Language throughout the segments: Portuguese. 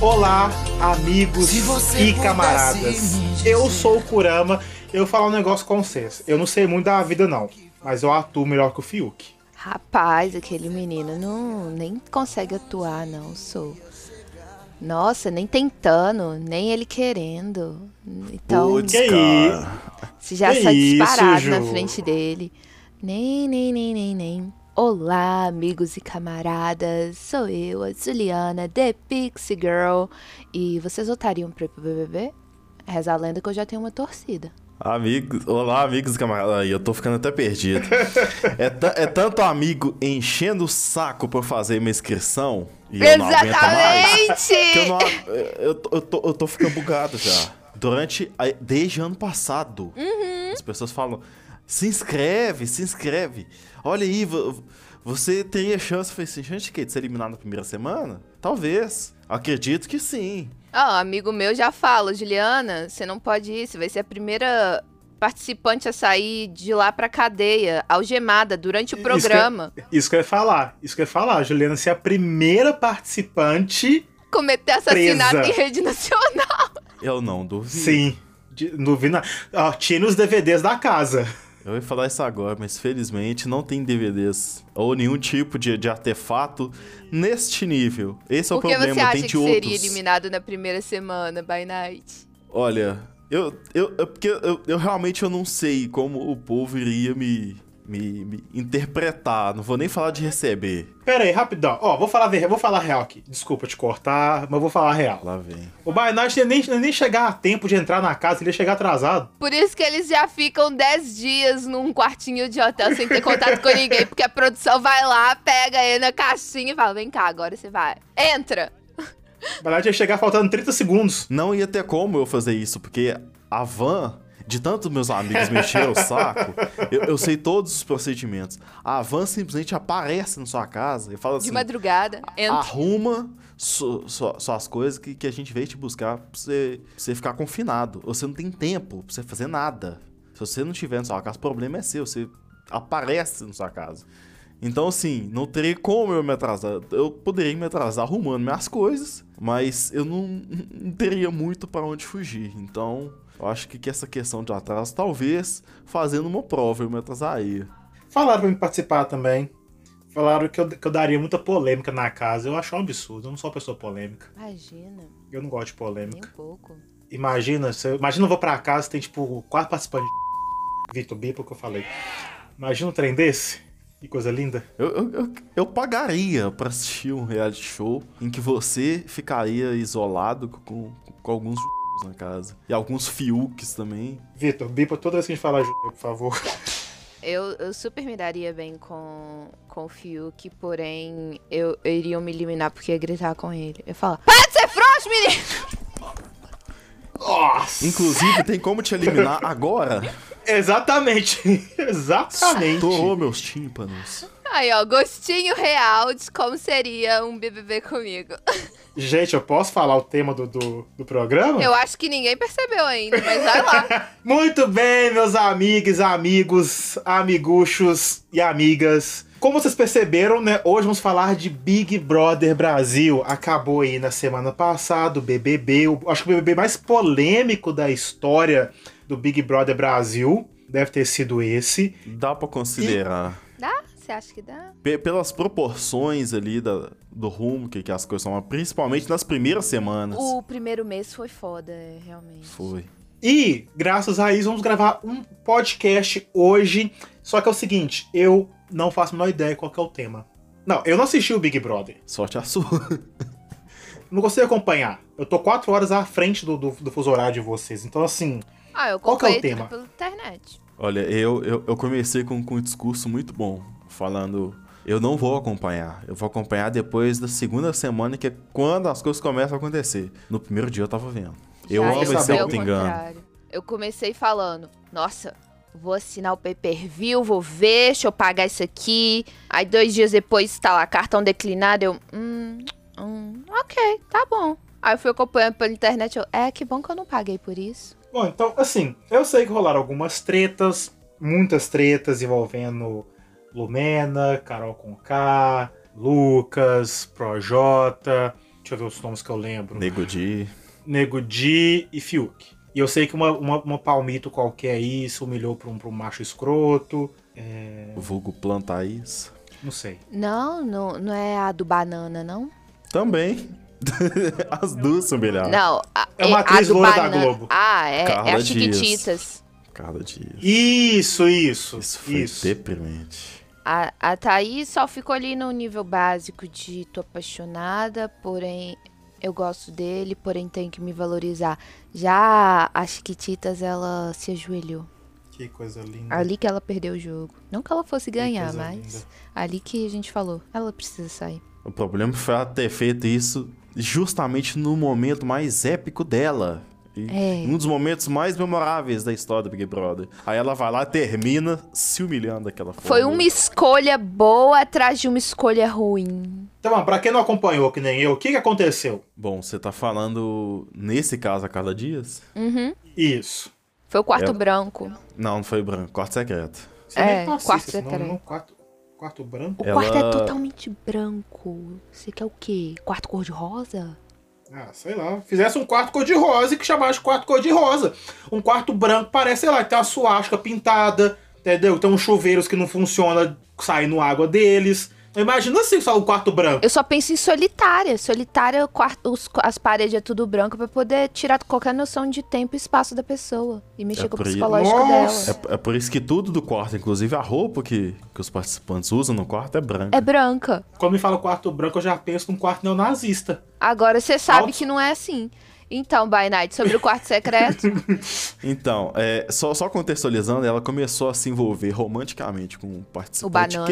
Olá, amigos e camaradas. Eu sou o Kurama. Eu vou falar um negócio com vocês. Eu não sei muito da vida, não. Mas eu atuo melhor que o Fiuk. Rapaz, aquele menino não nem consegue atuar, não, sou. Nossa, nem tentando, nem ele querendo. Então, Putz, se já que sai disparado na frente dele. Nem, nem, nem, nem, nem. Olá, amigos e camaradas. Sou eu, a Juliana, The Pixie Girl. E vocês votariam pra ir pro BBB? Reza a lenda que eu já tenho uma torcida. Amigos, olá, amigos e camaradas. Aí, eu tô ficando até perdido. é, é tanto amigo enchendo o saco pra eu fazer minha inscrição e eu não aguento mais. Que eu, não, eu, tô, eu, tô, eu tô ficando bugado já. Durante. Desde ano passado. As pessoas falam: se inscreve, se inscreve. Olha aí, vo- você teria chance. Eu falei assim: chance de quê? De ser eliminado na primeira semana? Talvez. Acredito que sim. Ó, amigo meu já fala, Juliana, você não pode ir, você vai ser a primeira participante a sair de lá pra cadeia, algemada, durante o Isso programa. Isso que eu ia falar. Isso que eu ia falar. Juliana ser a primeira participante. Cometer assassinato Presa. em rede nacional. Eu não duvido. Sim. Vina- ó, tinha nos DVDs da casa. Eu ia falar isso agora, mas felizmente não tem DVDs ou nenhum tipo de, de artefato neste nível. Esse é o que problema, você acha tem que outros. seria eliminado na primeira semana, by night? Olha, eu, eu, eu- porque eu, eu realmente eu não sei como o povo iria me, me, me interpretar. Não vou nem falar de receber. Pera aí, rapidão. Ó, vou falar, ver- vou falar real aqui. Desculpa te cortar, mas vou falar real. Lá vem. O ia nem, nem chegar a tempo de entrar na casa, ele ia chegar atrasado. Por isso que eles já ficam 10 dias num quartinho de hotel sem ter contato com ninguém, porque a produção vai lá, pega ele na caixinha e fala: vem cá, agora você vai. Entra! O Night ia chegar faltando 30 segundos. Não ia ter como eu fazer isso, porque a van, de tanto meus amigos me encheram o saco, eu, eu sei todos os procedimentos. A van simplesmente aparece na sua casa e fala De assim: madrugada, entra. arruma su- su- suas coisas que, que a gente veio te buscar pra você, pra você ficar confinado. Você não tem tempo pra você fazer nada. Se você não tiver na sua casa, o problema é seu. Você aparece na sua casa. Então, assim, não teria como eu me atrasar. Eu poderia me atrasar arrumando minhas coisas, mas eu não, não teria muito pra onde fugir. Então, eu acho que, que essa questão de atraso, talvez fazendo uma prova eu me atrasaria. Falaram pra me participar também. Falaram que eu, que eu daria muita polêmica na casa. Eu acho um absurdo. Eu não sou uma pessoa polêmica. Imagina, Eu não gosto de nem polêmica. um pouco. Imagina, se eu, imagina eu vou pra casa tem tipo quatro participantes de Vitor Bipo que eu falei. Imagina um trem desse. Que coisa linda. Eu, eu, eu, eu pagaria pra assistir um reality show em que você ficaria isolado com, com alguns na casa. E alguns fiuques também. Vitor, Bipo, toda vez que a gente falar por favor. Eu, eu super me daria bem com, com o Fiuk, porém eu, eu iria me eliminar porque ia gritar com ele. Eu ia falar: Para de ser frouxo, menino! Nossa! Inclusive, tem como te eliminar agora. Exatamente. Exatamente. Estourou meus tímpanos. Aí, ó, gostinho real de como seria um BBB comigo. Gente, eu posso falar o tema do, do, do programa? Eu acho que ninguém percebeu ainda, mas vai lá. Muito bem, meus amigos, amigos, amiguchos e amigas. Como vocês perceberam, né? Hoje vamos falar de Big Brother Brasil. Acabou aí na semana passada o BBB. o- acho que o BBB mais polêmico da história do Big Brother Brasil deve ter sido esse. Dá pra considerar. Dá? Você acha que dá? Pe- pelas proporções ali da, do rumo que, que as coisas são, principalmente nas primeiras semanas. O primeiro mês foi foda, é, realmente. Foi. E, graças a isso, vamos gravar um podcast hoje. Só que é o seguinte, eu não faço a menor ideia qual que é o tema. Não, eu não assisti o Big Brother. Sorte a sua. Não consigo acompanhar. Eu tô quatro horas à frente do, do, do fuso horário de vocês. Então, assim, Ah, eu Qual que é o tema? pela internet. Olha, eu, eu, eu comecei com, com um discurso muito bom, falando. Eu não vou acompanhar. Eu vou acompanhar depois da segunda semana, que é quando as coisas começam a acontecer. No primeiro dia eu tava vendo. Eu Já amo isso esse auto-engano. contrário. Eu comecei falando, nossa, vou assinar o pay-per-view, vou ver, deixa eu pagar isso aqui. Aí dois dias depois tá lá, cartão declinado, eu, hum, hum, ok, tá bom. Aí eu fui acompanhando pela internet, eu, é, que bom que eu não paguei por isso. Bom, então, assim, eu sei que rolaram algumas tretas, muitas tretas envolvendo Lumena, Carol Conká, Lucas, Projota. Deixa eu ver os nomes que eu lembro. Nego Di. Nego Di e Fiuk. E eu sei que uma, uma, uma palmito qualquer aí se humilhou pra um, pra um macho escroto. É... Vulgo Plantaís. Não sei. Não, não, não é a do banana, não? Também. As duas são humilhadas. Não, a, É uma atriz a do loira da banana. Globo. Ah, é, Carla é as Dias. Chiquititas. Cada dia. Isso, isso. Isso foi isso. deprimente. A, a Thaís só ficou ali no nível básico de tô apaixonada, porém eu gosto dele, porém tenho que me valorizar. Já a Chiquititas, ela se ajoelhou. Que coisa linda. Ali que ela perdeu o jogo. Não que ela fosse ganhar, mas linda. ali que a gente falou, ela precisa sair. O problema foi ela ter feito isso justamente no momento mais épico dela. E É. Um dos momentos mais memoráveis da história do Big Brother. Aí ela vai lá e termina se humilhando daquela forma. Foi uma escolha boa atrás de uma escolha ruim. Então, pra quem não acompanhou, que nem eu, o que, que aconteceu? Bom, você tá falando, nesse caso, a Carla Dias? Uhum. Isso. Foi o quarto Ela- branco. Não, não foi branco. Quarto secreto. Você É, nem assiste quarto secreto. não? Quarto, quarto branco? O Ela- quarto é totalmente branco. Você quer o quê? Quarto cor-de-rosa? Ah, sei lá. Fizesse um quarto cor-de-rosa e que chamasse de quarto cor-de-rosa. Um quarto branco parece, sei lá, tem uma suástica pintada, entendeu? Tem uns chuveiros que não funcionam saindo água deles. Imagina assim, só o quarto branco. Eu só penso em solitária. Solitária, o quarto, os- as paredes é tudo branco pra poder tirar qualquer noção de tempo e espaço da pessoa. E mexer É com o psicológico Nossa! dela. É, é por isso que tudo do quarto, inclusive a roupa que, que os participantes usam no quarto é branca. É branca. Quando me fala quarto branco, eu já penso num quarto neonazista. Agora você sabe Alto. que não é assim. Então, By Night, sobre o quarto secreto. Então, é, só, só contextualizando, ela começou a se envolver romanticamente com um participante O Banana.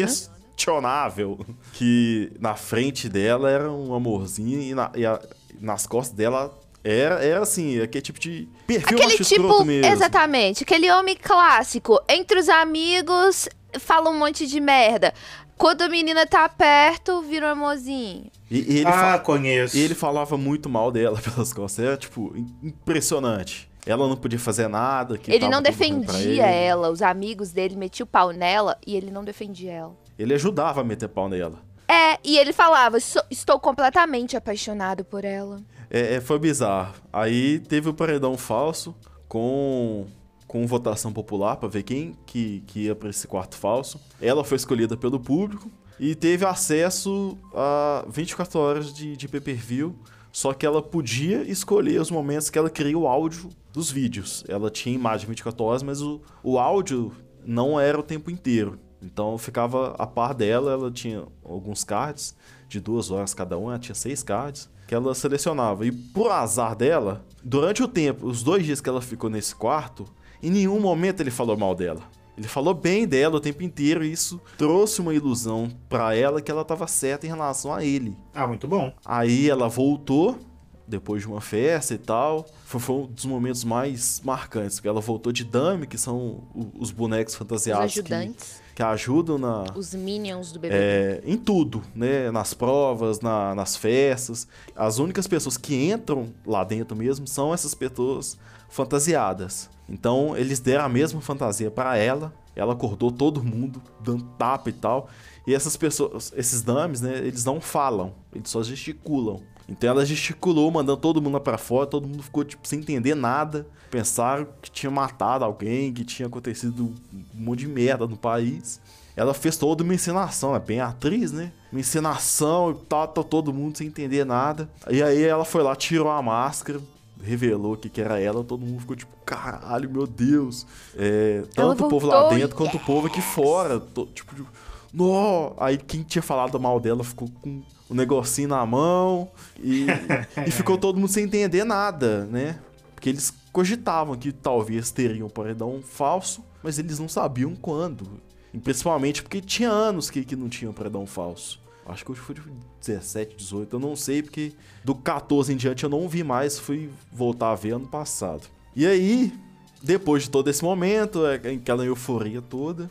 Questionável, que na frente dela era um amorzinho e, na- e a- nas costas dela era, era assim, aquele tipo de perfil Aquele macho tipo, mesmo. exatamente, aquele homem clássico, entre os amigos, fala um monte de merda. Quando a menina tá perto, vira um amorzinho. E, e ele ah, fa- conheço. e ele falava muito mal dela pelas costas, era tipo, im- impressionante. Ela não podia fazer nada. ele não defendia ele. ela, os amigos dele metiam o pau nela e ele não defendia ela. Ele ajudava a meter pau nela. É, e ele falava, "Sou- estou completamente apaixonado por ela. É, é, foi bizarro. Aí teve o paredão falso com, com votação popular pra ver quem que, que ia pra esse quarto falso. Ela foi escolhida pelo público e teve acesso a 24 horas de, de pay-per-view. Só que ela podia escolher os momentos que ela queria o áudio dos vídeos. Ela tinha imagem 24 horas, mas o, o áudio não era o tempo inteiro. Então eu ficava a par dela, ela tinha alguns cards de duas horas cada um, ela tinha seis cards que ela selecionava. E por azar dela, durante o tempo, os dois dias que ela ficou nesse quarto, em nenhum momento ele falou mal dela. Ele falou bem dela o tempo inteiro e isso trouxe uma ilusão pra ela que ela tava certa em relação a ele. Ah, muito bom. Aí ela voltou, depois de uma festa e tal. Foi, foi um dos momentos mais marcantes, porque ela voltou de Dami, que são os bonecos Os fantasiados que, ajudantes, que ajudam na, os minions do bebê. é, em tudo, né? Nas provas, na- nas festas. As únicas pessoas que entram lá dentro mesmo são essas pessoas fantasiadas. Então eles deram a mesma fantasia pra ela. Ela acordou todo mundo dando tapa e tal. E essas pessoas, esses dames, né? Eles não falam, eles só gesticulam. Então ela gesticulou, mandando todo mundo lá pra fora, todo mundo ficou tipo sem entender nada. Pensaram que tinha matado alguém, que tinha acontecido um monte de merda no país. Ela fez toda uma encenação, é bem atriz, né? Uma encenação e tal, tá todo mundo sem entender nada. E aí ela foi lá, tirou a máscara, revelou que, que era ela, todo mundo ficou tipo, caralho, meu Deus. É, tanto o povo lá dentro quanto o povo aqui fora. to- tipo, tipo, nó. Aí quem tinha falado mal dela ficou com o negocinho na mão e, e ficou todo mundo sem entender nada, né? Porque eles cogitavam que talvez teriam um paredão falso, mas eles não sabiam quando. E principalmente porque tinha anos que, que não tinha um paredão falso. Acho que hoje foi de 17, 18, eu não sei, porque do 14 em diante eu não vi mais, fui voltar a ver ano passado. E aí, depois de todo esse momento, é, aquela euforia toda,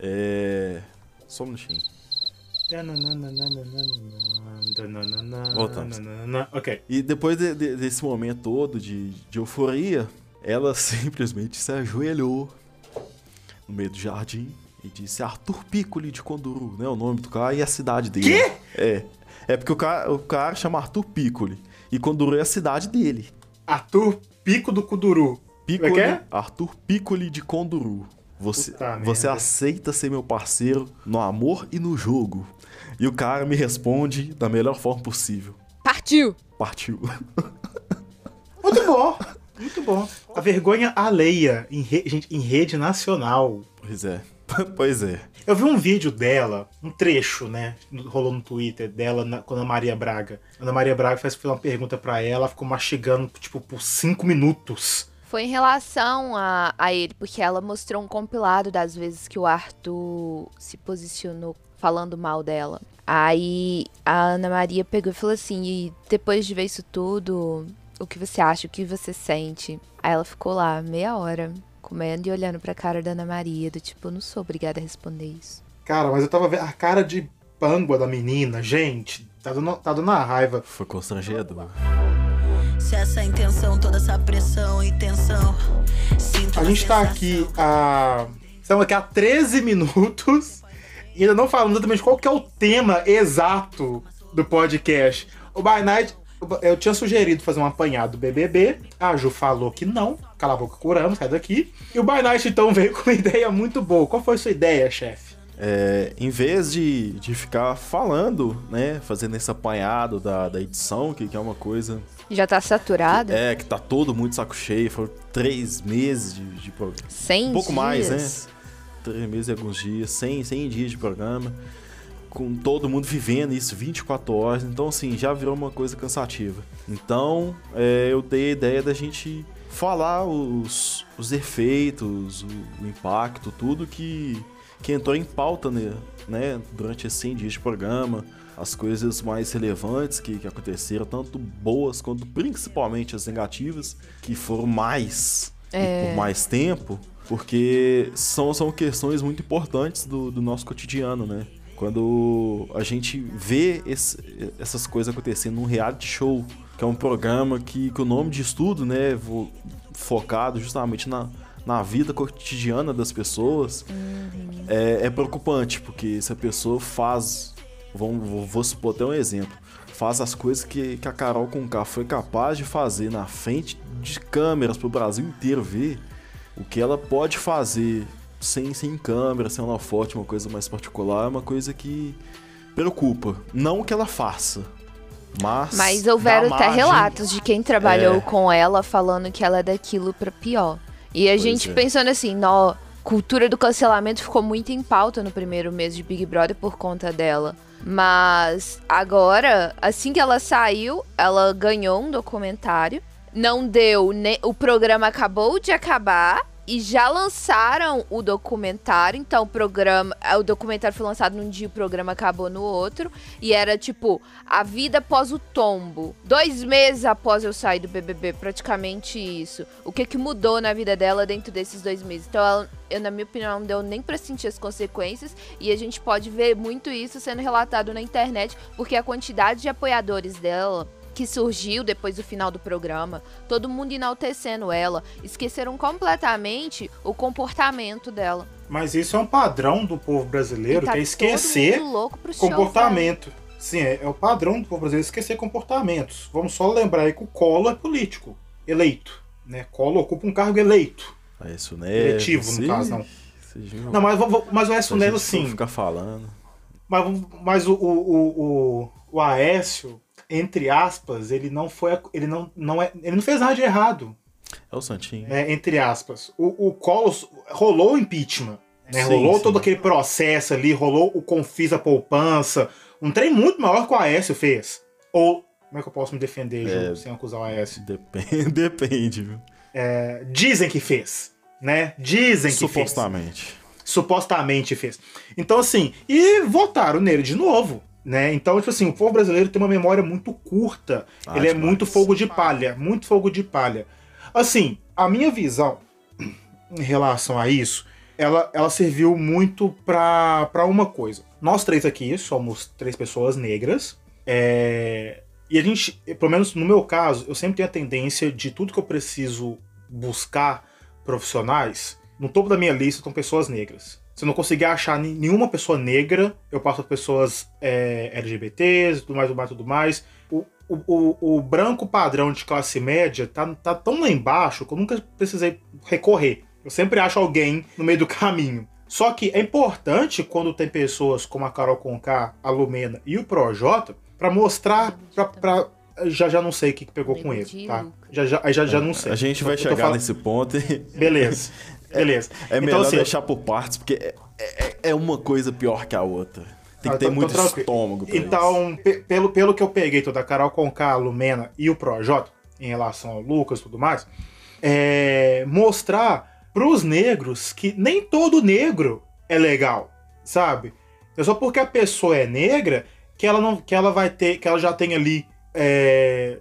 é. Só um minutinho. Voltamos. Ok. E depois de- de- desse momento todo de, de euforia, ela simplesmente se ajoelhou no meio do jardim E disse Arthur Piccoli de Conduru, né? O nome do cara e a cidade dele. Quê? É. É porque o cara, o cara chama Arthur Piccoli. E Conduru é a cidade dele. Arthur Pico do Kuduru. Piccoli, Como é que é? Arthur Piccoli de Conduru. Você, você aceita ser meu parceiro no amor e no jogo. E o cara me responde da melhor forma possível. Partiu! Partiu. Muito bom. Muito bom. A vergonha alheia em, re- gente, em rede nacional. Pois é. pois é. Eu vi um vídeo dela, um trecho, né? Rolou no Twitter dela na- com a Ana Maria Braga. A Ana Maria Braga fez uma pergunta pra ela, ela ficou mastigando, tipo, por cinco minutos. Foi em relação a, a ele, porque ela mostrou um compilado das vezes que o Arthur se posicionou falando mal dela. Aí a Ana Maria pegou e falou assim: e depois de ver isso tudo, o que você acha? O que você sente? Aí ela ficou lá meia hora, comendo e olhando pra cara da Ana Maria, do tipo, eu não sou obrigada a responder isso. Cara, mas eu tava vendo a cara de pangua da menina, gente. Tá dando, tá dando uma raiva. Foi constrangedor. Se essa intenção, toda essa pressão e tensão. Sinto A gente tá aqui há. Estamos aqui há 13 minutos e ainda não falamos exatamente qual que é o tema exato do podcast. O By Night, eu tinha sugerido fazer um apanhado do BBB. A Ju falou que não. Cala a boca, curamos, sai daqui. E o By Night então veio com uma ideia muito boa. Qual foi a sua ideia, chefe? É, em vez de, de ficar falando, né? Fazendo esse apanhado da, da edição, que, que é uma coisa. Já tá saturada? É, que tá todo muito saco cheio. Foram três meses de, de programa. 100 Um pouco mais, dias. né? Três meses e alguns dias, 100, 100 dias de programa. Com todo mundo vivendo isso 24 horas. Então, assim, já virou uma coisa cansativa. Então, é, eu dei a ideia da gente falar os, os efeitos, o, o impacto, tudo que, que entrou em pauta né, né, durante esses 100 dias de programa. As coisas mais relevantes que, que aconteceram, tanto boas quanto principalmente as negativas, que foram mais e por mais tempo, porque são, são questões muito importantes do, do nosso cotidiano, né? Quando a gente vê esse- essas coisas acontecendo num reality show, que é um programa que, que o nome de estudo, né, focado justamente na, na vida cotidiana das pessoas, é, é preocupante, porque se a pessoa faz, vamos, vou, vou supor até um exemplo, faz as coisas que, que a Carol Conká foi capaz de fazer na frente de câmeras para o Brasil inteiro ver, o que ela pode fazer sem, sem câmera, sem uma forte, uma coisa mais particular, é uma coisa que preocupa. Não que ela faça, mas. Mas houveram até margem- relatos de quem trabalhou É. com ela falando que ela é daquilo pra pior. E a Pois gente é. pensando assim, nó, cultura do cancelamento ficou muito em pauta no primeiro mês de Big Brother por conta dela. Mas agora, assim que ela saiu, ela ganhou um documentário. Não deu, ne- o programa acabou de acabar e já lançaram o documentário. Então, o programa, o documentário foi lançado num dia, o programa acabou no outro. E era tipo, a vida após o tombo. Dois meses após eu sair do BBB, praticamente isso. O que que mudou na vida dela dentro desses dois meses? Então, ela, eu, na minha opinião, não deu nem pra sentir as consequências. E a gente pode ver muito isso sendo relatado na internet, porque a quantidade de apoiadores dela que surgiu depois do final do programa, todo mundo enaltecendo ela, esqueceram completamente o comportamento dela. Mas isso é um padrão do povo brasileiro, tá que é esquecer pro show, comportamento. Sim, é, é o padrão do povo brasileiro esquecer comportamentos. Vamos só lembrar aí que o Collor é político, eleito. Né? Collor ocupa um cargo eleito. É isso, né? Eletivo, no caso, não. Não, mas, mas o Aécio Nelo sim. ficar falando. Mas, mas o, o, o, o Aécio, entre aspas, ele não foi. Ele não, não, é, ele não fez nada de errado. É o Santinho. né, entre aspas. O, o Collor rolou o impeachment. Né, Sim, rolou sim. todo aquele processo ali, rolou o Confis a poupança. Um trem muito maior que o Aécio fez. Ou, como é que eu posso me defender, Ju, É. sem acusar o Aécio? Depende, depende, viu? É, dizem que fez. Né? Dizem que fez. Supostamente. supostamente fez. Então, assim, e votaram nele de novo. Né? Então, tipo assim, o povo brasileiro tem uma memória muito curta. Ah, Ele é demais. muito fogo de palha. Muito fogo de palha. Assim, a minha visão em relação a isso, ela, ela serviu muito pra, pra uma coisa. Nós três aqui somos três pessoas negras. é, e a gente, pelo menos no meu caso, eu sempre tenho a tendência de tudo que eu preciso buscar profissionais, no topo da minha lista estão pessoas negras. Se eu não conseguir achar nenhuma pessoa negra, eu passo pessoas é, LGBTs, tudo mais, tudo mais, tudo mais. O, o, o, o, branco padrão de classe média tá, tá tão lá embaixo que eu nunca precisei recorrer. Eu sempre acho alguém no meio do caminho. Só que é importante quando tem pessoas como a Carol Conká, a Lumena e o Projota para mostrar para já já não sei o que, que pegou com ele, tá? Já já, já, já não sei. A gente vai chegar falando... nesse ponto. E... Beleza. Beleza. É, é então, melhor assim, deixar por partes, porque é, é, é, uma coisa pior que a outra. Tem que ah, ter tô, muito tô estômago. então, pelo, pelo que eu peguei toda a Carol Conká, a Lumena e o Projota, em relação ao Lucas e tudo mais, é mostrar pros negros que nem todo negro é legal, sabe? É só porque a pessoa é negra que ela não que ela vai ter, que ela já tem ali é,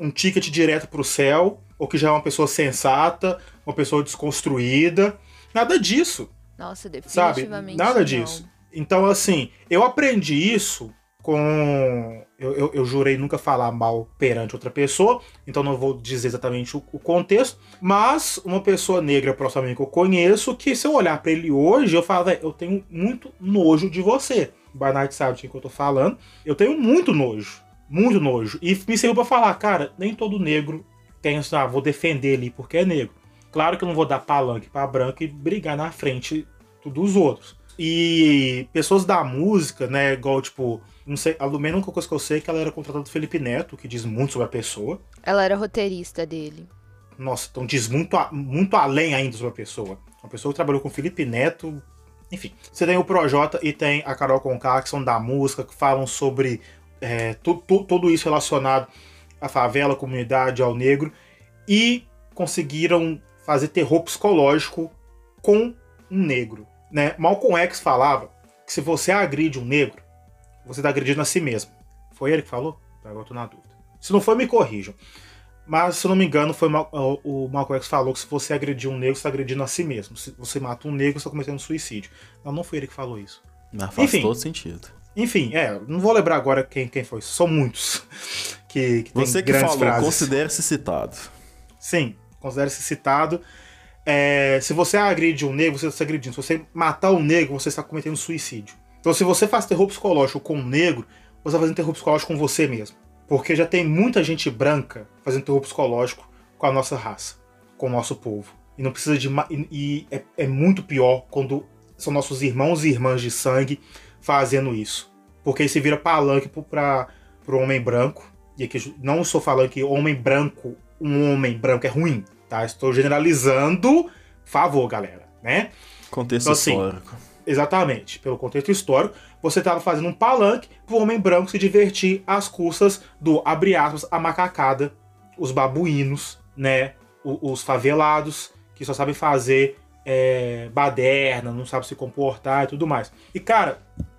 um ticket direto pro céu, ou que já é uma pessoa sensata, uma pessoa desconstruída. Nada disso. Nossa, definitivamente. Sabe? Nada não. disso. Então, assim, eu aprendi isso com. Eu, eu, eu, jurei nunca falar mal perante outra pessoa, então não vou dizer exatamente o, o contexto, mas uma pessoa negra próxima a mim que eu conheço, que se eu olhar para ele hoje, eu falo, eu tenho muito nojo de você. O Barnard sabe de que eu tô falando. Eu tenho muito nojo. Muito nojo. E me serviu pra falar, cara, nem todo negro assim, ah, vou defender ele porque é negro. Claro que eu não vou dar palanque pra branco e brigar na frente dos outros. E pessoas da música, né, igual, tipo, não sei, a Lumena, a única coisa que eu sei é que ela era contratada do Felipe Neto, que diz muito sobre a pessoa. Ela era roteirista dele. Nossa, então diz muito, muito além ainda sobre a pessoa. Uma pessoa que trabalhou com o Felipe Neto, enfim. Você tem o Projota e tem a Carol Conká, que são da música, que falam sobre é, tu, tu, tudo isso relacionado à favela, à comunidade, ao negro. E conseguiram fazer terror psicológico com um negro. Né? Malcolm X falava que se você agride um negro, você está agredindo a si mesmo. Foi ele que falou? Agora eu tô na dúvida. Se não foi, me corrijam. Mas, se eu não me engano, foi o Malcolm X falou que se você agredir um negro, você está agredindo a si mesmo. Se você mata um negro, você está cometendo suicídio. Não, não foi ele que falou isso. Mas faz Enfim, todo sentido. Enfim, é, não vou lembrar agora quem, quem foi. São muitos que, que Você que falou, considere-se citado. Sim, considere-se citado. É, se você agride um negro, você está agredindo. Se você matar um negro, você está cometendo suicídio. Então, se você faz terror psicológico com um negro, você está fazendo terror psicológico com você mesmo. Porque já tem muita gente branca fazendo terror psicológico com a nossa raça, com o nosso povo. E não precisa de. E, e é, é, muito pior quando são nossos irmãos e irmãs de sangue fazendo isso. Porque aí você vira palanque para o homem branco. E aqui não estou falando que homem branco, um homem branco é ruim, tá? Estou generalizando. Favor, galera, né? Contexto então, assim, histórico. Exatamente, pelo contexto histórico, você estava fazendo um palanque para o homem branco se divertir às custas do, abre aspas, a macacada, os babuínos, né? Os, favelados, que só sabem fazer é, baderna, não sabem se comportar e tudo mais. E cara,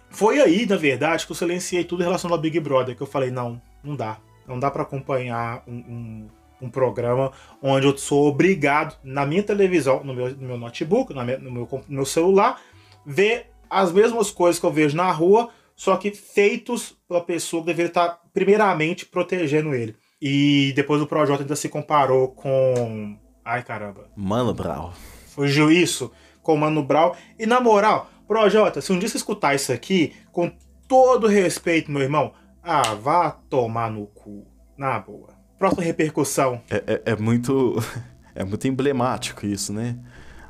foi aí, na verdade, que eu silenciei tudo relacionado ao Big Brother, que eu falei, não, não dá. Não dá para acompanhar um, um, um, programa onde eu sou obrigado, na minha televisão, no meu, no meu notebook, minha, no, meu, no meu celular, ver as mesmas coisas que eu vejo na rua, só que feitos pela pessoa que deveria estar, primeiramente, protegendo ele. E depois o Projota ainda se comparou com. Ai caramba. Mano Brown. Fugiu isso com o Mano Brown. E na moral, Projota, se um dia você escutar isso aqui, com todo respeito, meu irmão, ah, vá tomar no cu. Na boa. Próxima repercussão. É, é, é muito. É muito emblemático isso, né?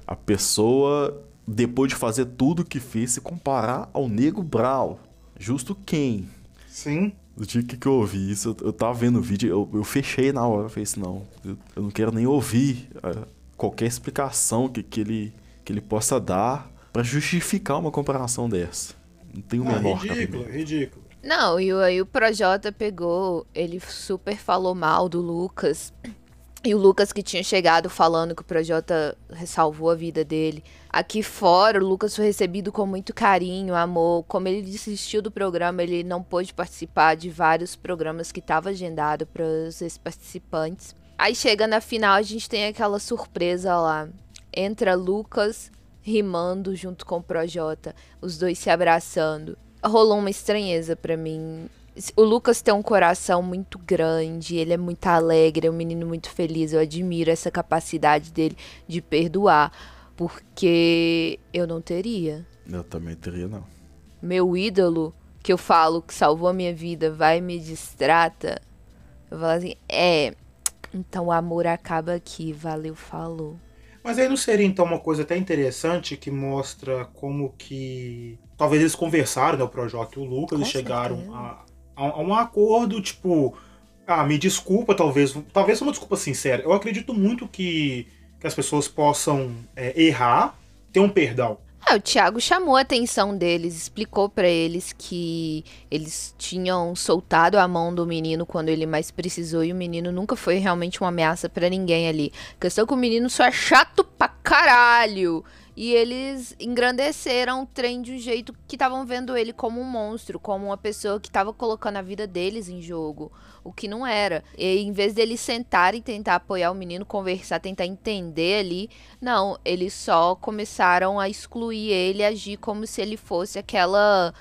A pessoa, depois de fazer tudo o que fez, se comparar ao Nego Brau. Justo quem? Sim. Do dia que eu ouvi isso, eu, eu tava vendo o vídeo, eu, eu fechei na hora, eu falei assim, não, eu, eu não quero nem ouvir uh, qualquer explicação que, que, ele, que ele possa dar para justificar uma comparação dessa. Não tem o ah, menor ridículo, cabimento. ridículo. Não, e aí o Projota pegou, ele super falou mal do Lucas. E o Lucas que tinha chegado falando que o Projota ressalvou a vida dele. Aqui fora, o Lucas foi recebido com muito carinho, amor. Como ele desistiu do programa, ele não pôde participar de vários programas que estavam agendado para os participantes. Aí chega na final, a gente tem aquela surpresa lá. Entra Lucas, rimando junto com o Projota, os dois se abraçando. Rolou uma estranheza para mim. O Lucas tem um coração muito grande, ele é muito alegre, é um menino muito feliz. Eu admiro essa capacidade dele de perdoar. Porque eu não teria. Eu também teria, não. Meu ídolo, que eu falo que salvou a minha vida, vai e me distrata. Eu falo assim, é. Então o amor acaba aqui, valeu, falou. Mas aí não seria então uma coisa até interessante que mostra como que. Talvez eles conversaram, né, o Projota e o Lucas, eles chegaram a, a, a, um acordo, tipo. Ah, me desculpa, talvez. Talvez uma desculpa sincera. Eu acredito muito que, que as pessoas possam é, errar, ter um perdão. Ah, o Thiago chamou a atenção deles, explicou para eles que eles tinham soltado a mão do menino quando ele mais precisou e o menino nunca foi realmente uma ameaça para ninguém ali. A questão é que o menino só é chato pra caralho. E eles engrandeceram o trem de um jeito que estavam vendo ele como um monstro, como uma pessoa que estava colocando a vida deles em jogo, o que não era. E em vez deles sentarem e tentar apoiar o menino, conversar, tentar entender ali, não, eles só começaram a excluir ele, agir como se ele fosse aquela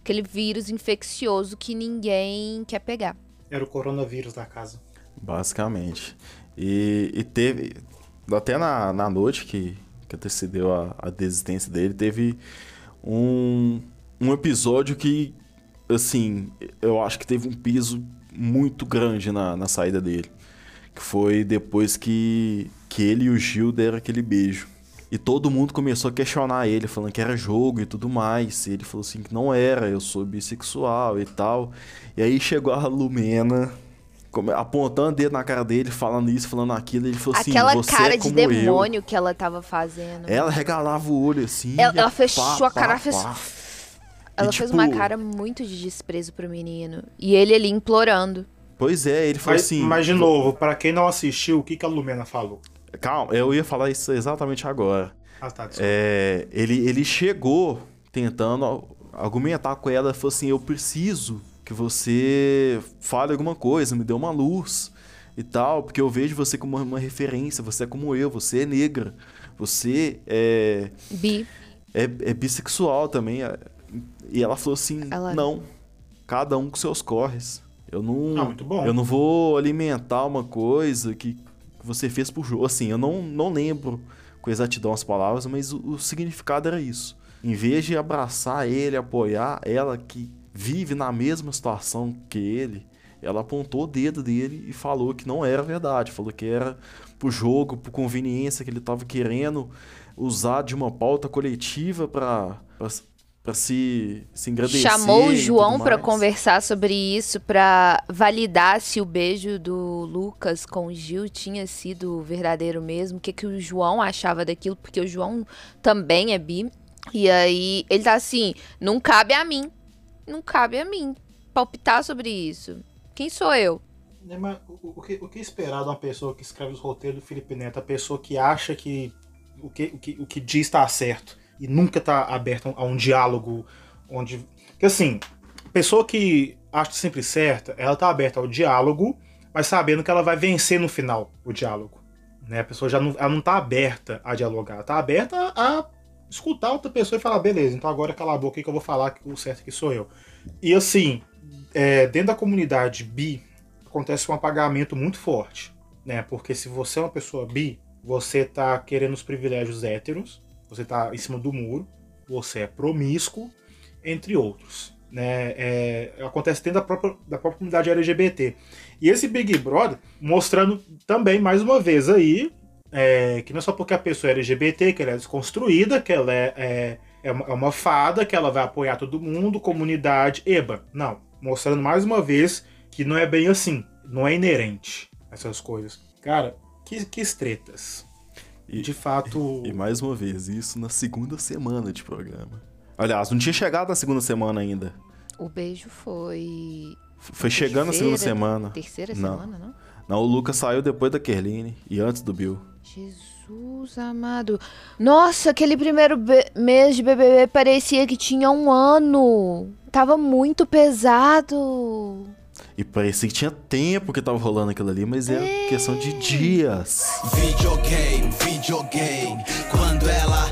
aquele vírus infeccioso que ninguém quer pegar. Era o coronavírus da casa. Basicamente. E, e teve. Até na, na noite que que antecedeu a, a desistência dele, teve um, um episódio que, assim, eu acho que teve um peso muito grande na, na saída dele. Que foi depois que, que ele e o Gil deram aquele beijo. E todo mundo começou a questionar ele, falando que era jogo e tudo mais. E ele falou assim que não era, eu sou bissexual e tal. E aí chegou a Lumena apontando o dedo na cara dele, falando isso, falando aquilo. Ele falou Aquela assim: Aquela cara é de demônio eu. que ela tava fazendo. Ela regalava o olho assim. Ela, ela fechou pá, a cara, pá, fez. Ela e, fez tipo... uma cara muito de desprezo pro menino. E ele ali implorando. Pois é, ele falou mas, assim. Mas de novo, para quem não assistiu, o que, que a Lumena falou? Calma, eu ia falar isso exatamente agora. Ah, tá, é, ele, ele chegou tentando argumentar com ela, falou assim: Eu preciso que você fale alguma coisa, me dê uma luz e tal, porque eu vejo você como uma referência, você é como eu, você é negra, você é. Bi. É, é bissexual também. E ela falou assim: ela... não, cada um com seus corres. Eu não, ah, muito bom. eu não vou alimentar uma coisa que você fez por jogo. Assim, eu não, não lembro com exatidão as palavras, mas o, o significado era isso. Em vez de abraçar ele, apoiar ela que vive na mesma situação que ele, ela apontou o dedo dele e falou que não era verdade, falou que era pro jogo, por conveniência que ele estava querendo usar de uma pauta coletiva para para se, se engrandecer. Chamou o João para conversar sobre isso, para validar se o beijo do Lucas com o Gil tinha sido verdadeiro mesmo, o que, que o João achava daquilo, porque o João também é bi. E aí ele tá assim, não cabe a mim não cabe a mim palpitar sobre isso. Quem sou eu? É, mas o, o, que, o que esperar de uma pessoa que escreve os roteiros do Felipe Neto? A pessoa que acha que o que, o que, o que diz está certo e nunca está aberto a um diálogo onde. Porque assim, pessoa que acha sempre certa, ela está aberta ao diálogo, mas sabendo que ela vai vencer no final o diálogo. Né? A pessoa já não, ela não está aberta a dialogar, ela está aberta a escutar outra pessoa e falar, beleza, então agora cala a boca que eu vou falar que o certo aqui sou eu. E assim, é, dentro da comunidade bi, acontece um apagamento muito forte, né? Porque se você é uma pessoa bi, você tá querendo os privilégios héteros, você tá em cima do muro, você é promíscuo, entre outros. Né, é, acontece dentro da própria, da própria comunidade LGBT. E esse Big Brother mostrando também, mais uma vez, aí é, que não é só porque a pessoa é LGBT, que ela é desconstruída, que ela é, é, é, uma, é uma fada, que ela vai apoiar todo mundo, comunidade, eba. Não. Mostrando mais uma vez que não é bem assim. Não é inerente essas coisas. Cara, que, que. E, de fato. E, e mais uma vez, isso na segunda semana de programa. Aliás, não tinha chegado na segunda semana ainda. O beijo foi. Foi chegando na segunda semana. Terceira não. semana, não? Não, o Lucas saiu depois da Kerline e antes do Bill. Jesus amado. Nossa, aquele primeiro mês de BBB parecia que tinha um ano. Tava muito pesado. E parecia que tinha tempo que tava rolando aquilo ali, mas é, é questão de dias. Videogame, videogame. Quando ela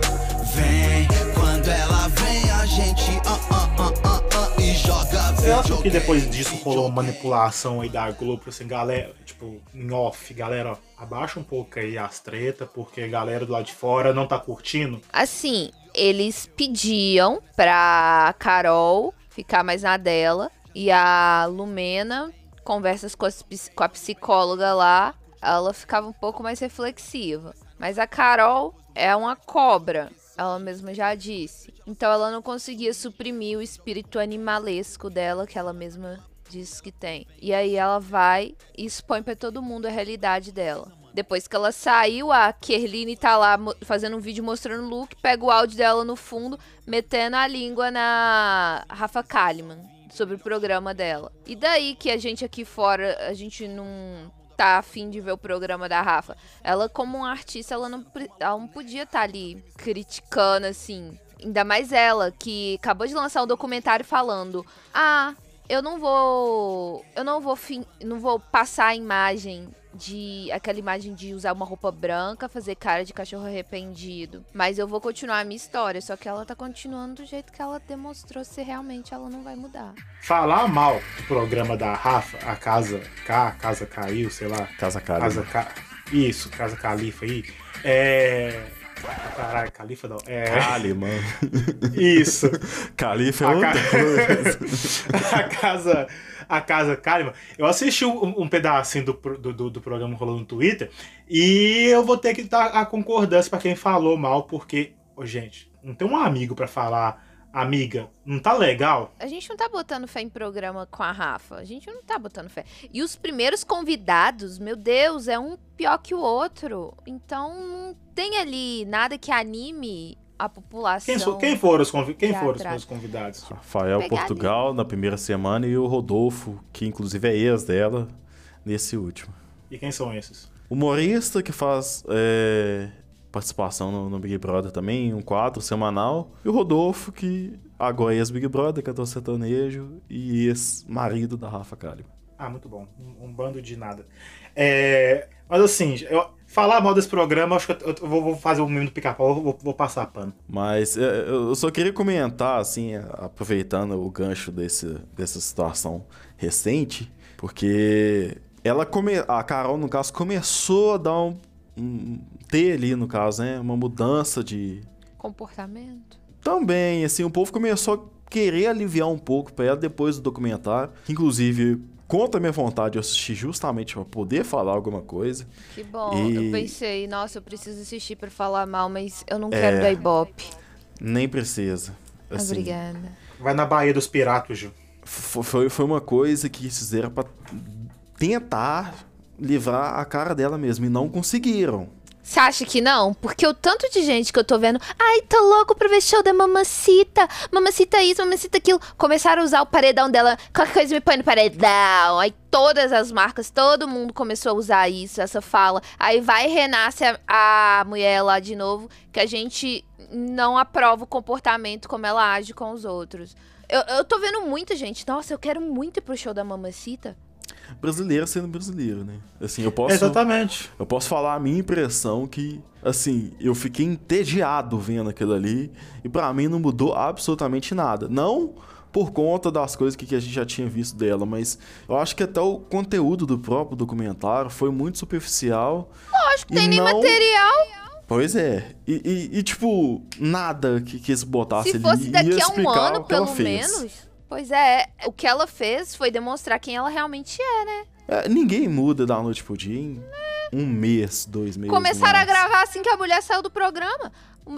vem, quando ela vem, a gente uh, uh, uh, uh, uh, e joga Eu acho que depois disso rolou uma manipulação aí da Globo, assim, galera, tipo, em off, galera, ó, abaixa um pouco aí as tretas, porque a galera do lado de fora não tá curtindo. Assim, eles pediam pra Carol ficar mais na dela e a Lumena conversas com a, com a psicóloga lá, ela ficava um pouco mais reflexiva. Mas a Carol é uma cobra, ela mesma já disse. Então ela não conseguia suprimir o espírito animalesco dela, que ela mesma diz que tem. E aí ela vai e expõe para todo mundo a realidade dela. Depois que ela saiu, a Kerline tá lá fazendo um vídeo mostrando o look, pega o áudio dela no fundo, metendo a língua na Rafa Kalimann sobre o programa dela. E daí que a gente aqui fora, a gente não tá afim de ver o programa da Rafa. Ela, como uma artista, ela não, ela não podia estar tá ali criticando, assim. Ainda mais ela, que acabou de lançar um documentário falando: Ah, eu não vou. Eu não vou, não vou passar a imagem de aquela imagem de usar uma roupa branca, fazer cara de cachorro arrependido. Mas eu vou continuar a minha história, só que ela tá continuando do jeito que ela demonstrou se realmente ela não vai mudar. Falar mal do programa da Rafa, a casa K, a casa caiu, sei lá. Casa Califa. Casa Ca... Isso, casa Califa aí. É. Caralho, Califa não. É... Cali, mano. Isso. Califa é outra ca... coisa. a casa a Casa Kalima. Eu assisti um, um pedacinho do, do, do, programa rolando no Twitter e eu vou ter que dar a concordância para quem falou mal, porque, oh, gente, não tem um amigo para falar amiga, não tá legal? A gente não tá botando fé em programa com a Rafa. A gente não tá botando fé. E os primeiros convidados, meu Deus, é um pior que o outro. Então não tem ali nada que anime a população. Quem, quem foram os, convi quem foram os meus convidados? Rafael Portugal ali. na primeira semana e o Rodolfo, que inclusive é ex dela, nesse último. E quem são esses? Humorista que faz é, participação no, no, Big Brother também, um quadro semanal. E o Rodolfo, que agora é ex-Big Brother, cantor sertanejo e ex-marido da Rafa Kalimann. Ah, muito bom. Um, um bando de nada. É, mas assim, eu, falar mal desse programa, acho que eu, eu vou fazer o meme do pica-pau, vou, vou, passar pano. Mas é, eu só queria comentar, assim, aproveitando o gancho desse, dessa situação recente, porque ela come, a Carol, no caso, começou a dar um, um ter ali, no caso, né, uma mudança de comportamento. Também, assim, o povo começou a querer aliviar um pouco para ela depois do documentário, inclusive contra a minha vontade de assistir justamente para poder falar alguma coisa. Que bom. E... Eu pensei, nossa, eu preciso assistir para falar mal, mas eu não quero é... dar ibope. Nem precisa. Assim, Obrigada. Vai na Baía dos Piratas, Ju. Foi, foi uma coisa que fizeram para tentar livrar a cara dela mesmo e não conseguiram. Você acha que não? Porque o tanto de gente que eu tô vendo, ai, tô louco pra ver show da Mamacita, Mamacita isso, Mamacita aquilo. Começaram a usar o paredão dela, qualquer coisa me põe no paredão. Aí todas as marcas, todo mundo começou a usar isso, essa fala. Aí vai renasce a, a mulher lá de novo, que a gente não aprova o comportamento como ela age com os outros. Eu, eu tô vendo muita gente, nossa, eu quero muito ir pro show da Mamacita brasileiro sendo brasileiro, né? Assim, eu posso. Exatamente. Eu posso falar a minha impressão que, assim, eu fiquei entediado vendo aquilo ali e para mim não mudou absolutamente nada. Não por conta das coisas que, a gente já tinha visto dela, mas eu acho que até o conteúdo do próprio documentário foi muito superficial. Lógico, tem nem material. Pois é. E, e, e, tipo, nada que, que eles botassem ali. Se fosse daqui a um ano, pelo menos. Pois é, o que ela fez foi demonstrar quem ela realmente é, né? É, ninguém muda da noite pro dia em é. um mês, dois meses. Começaram a gravar assim que a mulher saiu do programa.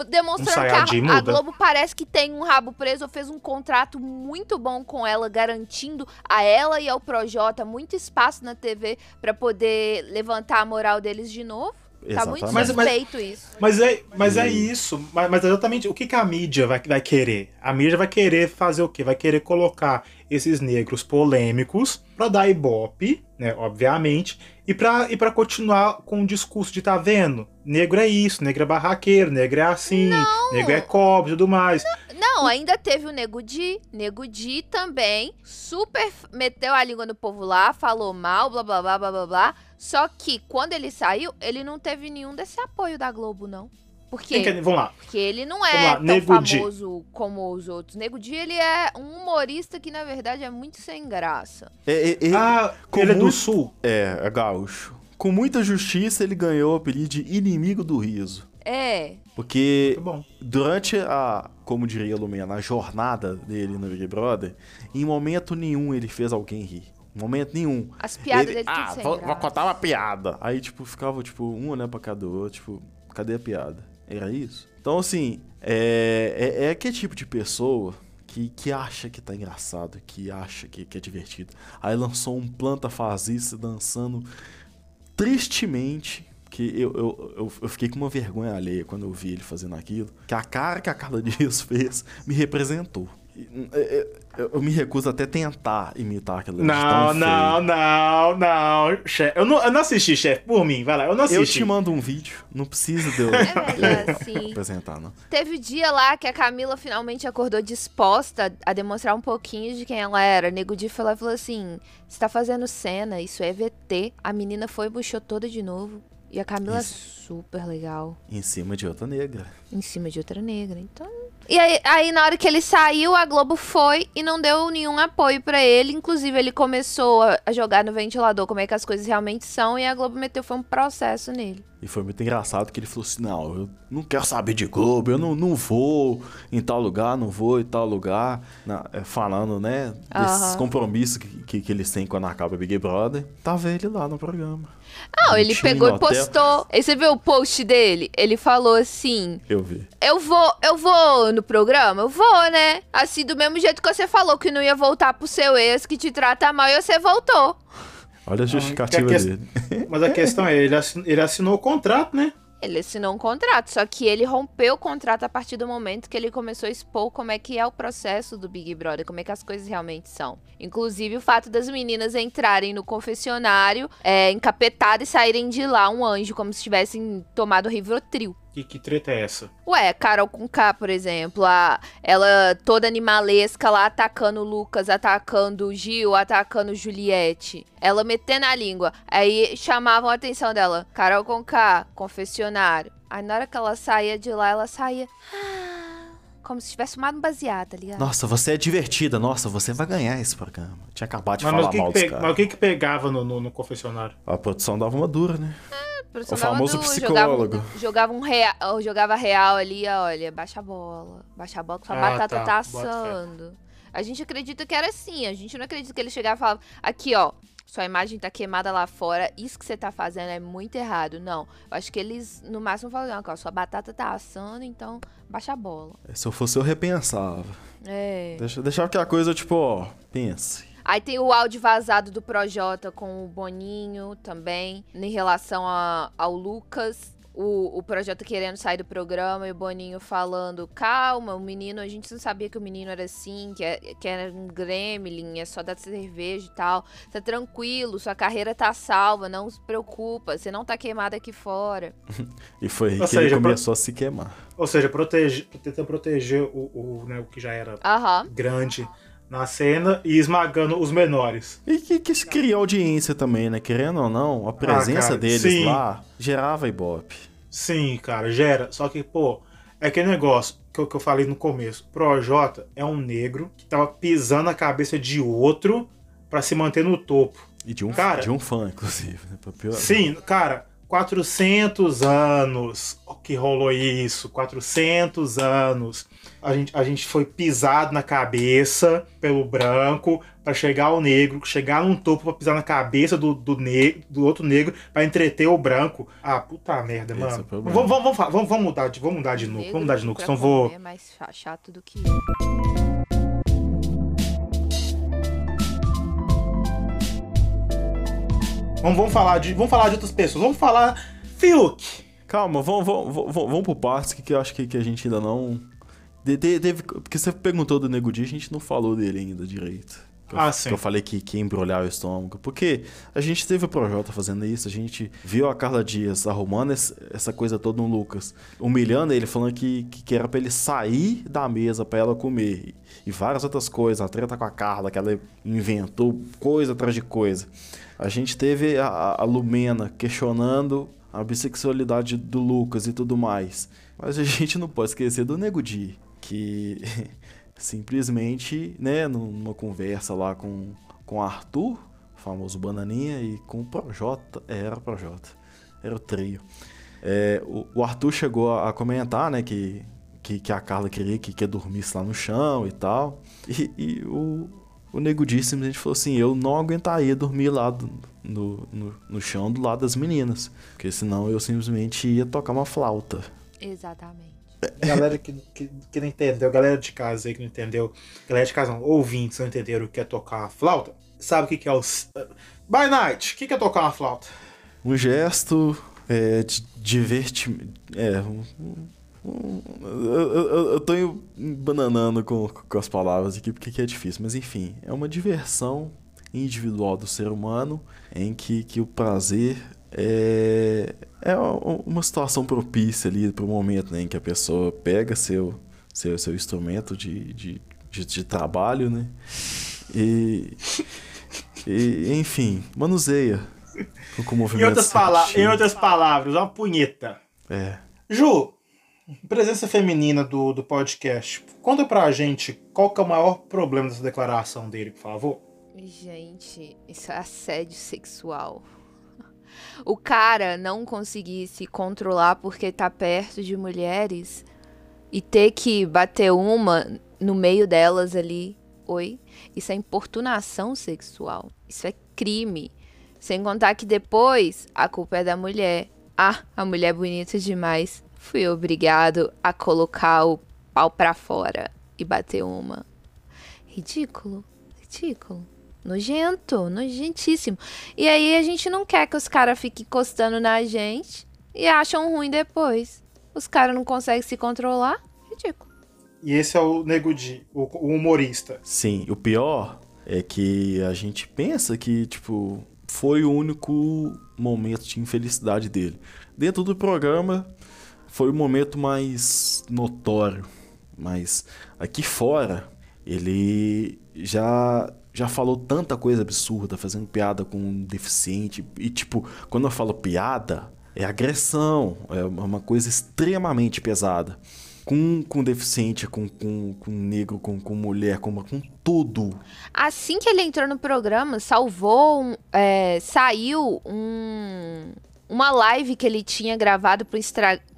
Demonstrando que a, a, Globo parece que tem um rabo preso, ou fez um contrato muito bom com ela, garantindo a ela e ao Projota muito espaço na TV para poder levantar a moral deles de novo. Tá muito suspeito isso. Mas é, mas é isso. Mas, mas, exatamente o que, que a mídia vai, vai querer? A mídia vai querer fazer o quê? Vai querer colocar esses negros polêmicos para dar ibope, né? Obviamente. E para e pra continuar com o discurso de tá vendo? Negro é isso, negro é barraqueiro, negro é assim, não. negro é cobre e tudo mais. Não, não, ainda teve o Nego Di. Nego Di também super meteu a língua no povo lá, falou mal, blá blá blá blá blá blá. Só que quando ele saiu, ele não teve nenhum desse apoio da Globo, não. Por quê? Quem que é- Vamos lá. Porque ele não é tão Nego Di. famoso como os outros. Nego Di, ele é um humorista que, na verdade, é muito sem graça. É, é, é- Ah, com ele é do sul. é, é gaúcho. Com muita justiça, ele ganhou o apelido de inimigo do riso. É. Porque bom. durante a, como diria a Lumena, a jornada dele no Big Brother, em momento nenhum ele fez alguém rir. Momento nenhum. As piadas Ele, dele ah, vou, vou contar uma piada. Aí, tipo, ficava, tipo, um olhando pra cada outro, tipo, cadê a piada? Era isso? Então, assim, é, é, é que tipo de pessoa que, que acha que tá engraçado, que acha que, que é divertido. Aí lançou um planta fascista dançando tristemente. Que eu, eu, eu, eu fiquei com uma vergonha alheia quando eu vi ele fazendo aquilo. Que a cara que a Carla Dias fez me representou. Eu, eu me recuso até tentar imitar aquela de Não, não, não, não. Chefe. Eu não, eu não assisti, chefe. Por mim, vai lá. Eu não Eu assisti. te mando um vídeo, não precisa de eu É melhor assim. apresentar, não. Teve dia lá que a Camila finalmente acordou disposta a demonstrar um pouquinho de quem ela era. Nego Di e falou assim: Você tá fazendo cena, isso é VT. A menina foi e puxou toda de novo. E a Camila Isso. super legal. Em cima de outra negra. Em cima de outra negra. Então. E aí, aí, na hora que ele saiu, a Globo foi e não deu nenhum apoio pra ele. Inclusive, ele começou a jogar no ventilador como é que as coisas realmente são. E a Globo meteu foi um processo nele. E foi muito engraçado que ele falou assim: não, eu não quero saber de Globo, eu não, não vou em tal lugar, não vou em tal lugar. Na- é, falando, né, desses Aham. compromissos que, que, que eles têm quando acaba Big Brother. Tava ele lá no programa. Não, ele pegou e postou. Aí você viu o post dele? Ele falou assim: Eu vi. Eu vou, eu vou no programa? Eu vou, né? Assim, do mesmo jeito que você falou que não ia voltar pro seu ex que te trata mal e você voltou. Olha a justificativa que a que- dele. Mas a questão é, ele assinou, ele assinou o contrato, né? Ele assinou um contrato, só que ele rompeu o contrato a partir do momento que ele começou a expor como é que é o processo do Big Brother, como é que as coisas realmente são. Inclusive o fato das meninas entrarem no confessionário, é, encapetadas e saírem de lá um anjo, como se tivessem tomado Rivotril. Que, que treta é essa? Ué, Carol com K, por exemplo, a, ela toda animalesca lá atacando o Lucas, atacando o Gil, atacando Juliette. Ela metendo a língua. Aí chamavam a atenção dela. Carol com K, confessionário. Aí na hora que ela saía de lá, ela saía. "Ah", Como se tivesse fumado um baseado, tá ligado? Nossa, você é divertida. Nossa, você vai ganhar esse programa. Tinha acabado de Mas, mas falar o que, mal que, dos pe- mas o que que pegava no, no, no confessionário? A produção dava uma dura, né? Produção o famoso psicólogo. Jogava, um- jogava um real, jogava real ali, olha, baixa a bola. Baixa a bola que sua Ah, batata tá, tá assando. A gente acredita que era assim, a gente não acredita que ele chegava e falava, aqui ó, sua imagem tá queimada lá fora, isso que você tá fazendo é muito errado. Não, eu acho que eles no máximo falavam, ó, sua batata tá assando, então baixa a bola. Se eu fosse, eu repensava. É. Deixa, deixava aquela coisa, tipo, ó, pense. Aí tem o áudio vazado do Projota com o Boninho também, em relação a- ao Lucas. O, o Projota querendo sair do programa e o Boninho falando: calma, o menino, a gente não sabia que o menino era assim, que, é- que era um gremlin, é só dar cerveja e tal. Tá tranquilo, sua carreira tá salva, não se preocupa, você não tá queimado aqui fora. E foi aí Ou que ele seja, pro- começou a se queimar. Ou seja, protege, tentando proteger o, o, né, o que já era grande na cena e esmagando os menores. E que, que cria audiência também, né? Querendo ou não, a presença Ah, cara, deles sim. lá gerava ibope. Sim, cara, gera. Só que, pô, é aquele negócio que eu, que eu falei no começo. Projota é um negro que tava pisando a cabeça de outro pra se manter no topo. E de um, Cara- de um fã, inclusive, né? Sim, cara, 400 anos que rolou isso, 400 anos. A gente, a gente foi pisado na cabeça pelo branco pra chegar ao negro, chegar num topo pra pisar na cabeça do, do, ne do outro negro pra entreter o branco. Ah, puta merda, Esse é mano. problema. vamos, vamos, vamos, vamos, vamos mudar de, vamos mudar de novo, vamos mudar de novo, Negro senão vou. É mais cha- chato do que eu. Vamos, vamos, falar de, vamos falar de outras pessoas, vamos falar. Fiuk! Calma, vamos, vamos, vamos, vamos por partes que, que eu acho que, que a gente ainda não. De- de- teve- porque você perguntou do Nego Di, a gente não falou dele ainda direito. Que eu, Ah, sim. que eu falei que, que ia embrulhar o estômago. Porque a gente teve o Projota fazendo isso, a gente viu a Carla Dias arrumando esse- essa coisa toda no Lucas, humilhando ele, falando que, que, que era pra ele sair da mesa pra ela comer. E várias outras coisas, a treta com a Carla, que ela inventou coisa atrás de coisa. A gente teve a, a Lumena questionando a bissexualidade do Lucas e tudo mais. Mas a gente não pode esquecer do Nego Di, que simplesmente, né, numa conversa lá com, com Arthur, famoso Bananinha, e com o Projota, era o Projota, era o trio. É, o, o, Arthur chegou a, comentar, né, que, que, que, a Carla queria que, que dormisse lá no chão e tal. E, e o, o Nego disse, falou assim, eu não aguentaria dormir lá do, no, no, no, chão do lado das meninas. Porque senão eu simplesmente ia tocar uma flauta. Exatamente. Galera que, que, que não entendeu, galera de casa aí que não entendeu, galera de casa não, ouvintes não entenderam o que é tocar uma flauta, sabe o que, que é o. By night, o que, que é tocar uma flauta? Um gesto é, de divertimento. É, um, um, eu, eu, eu tô bananando com, com as palavras aqui porque é difícil, mas enfim, é uma diversão individual do ser humano em que, que o prazer é, é uma situação propícia ali para o momento né, em que a pessoa pega seu, seu, seu instrumento de, de, de, de trabalho, né? E, e, enfim, manuseia com movimento em outras, em outras palavras, uma punheta. É. Ju, presença feminina do, do podcast, conta pra gente qual que é o maior problema dessa declaração dele, por favor. Gente, isso é assédio sexual o cara não conseguir se controlar porque tá perto de mulheres e ter que bater uma no meio delas ali. Oi? Isso é importunação sexual. Isso é crime. Sem contar que depois a culpa é da mulher. Ah, a mulher é bonita demais. Fui obrigado a colocar o pau pra fora e bater uma. Ridículo. Ridículo. Nojento, nojentíssimo. E aí a gente não quer que os caras fiquem encostando na gente e acham ruim depois. Os caras não conseguem se controlar. Ridículo. E esse é o Nego Di, o, o humorista. Sim, o pior é que a gente pensa que, tipo, foi o único momento de infelicidade dele. Dentro do programa, foi o momento mais notório. Mas aqui fora, ele já já falou tanta coisa absurda, fazendo piada com um deficiente. E, tipo, quando eu falo piada, é agressão, é uma coisa extremamente pesada. Com, com deficiente, com, com, com negro, com, com mulher, com, com tudo. Assim que ele entrou no programa, salvou, um, é, saiu um, uma live que ele tinha gravado pro,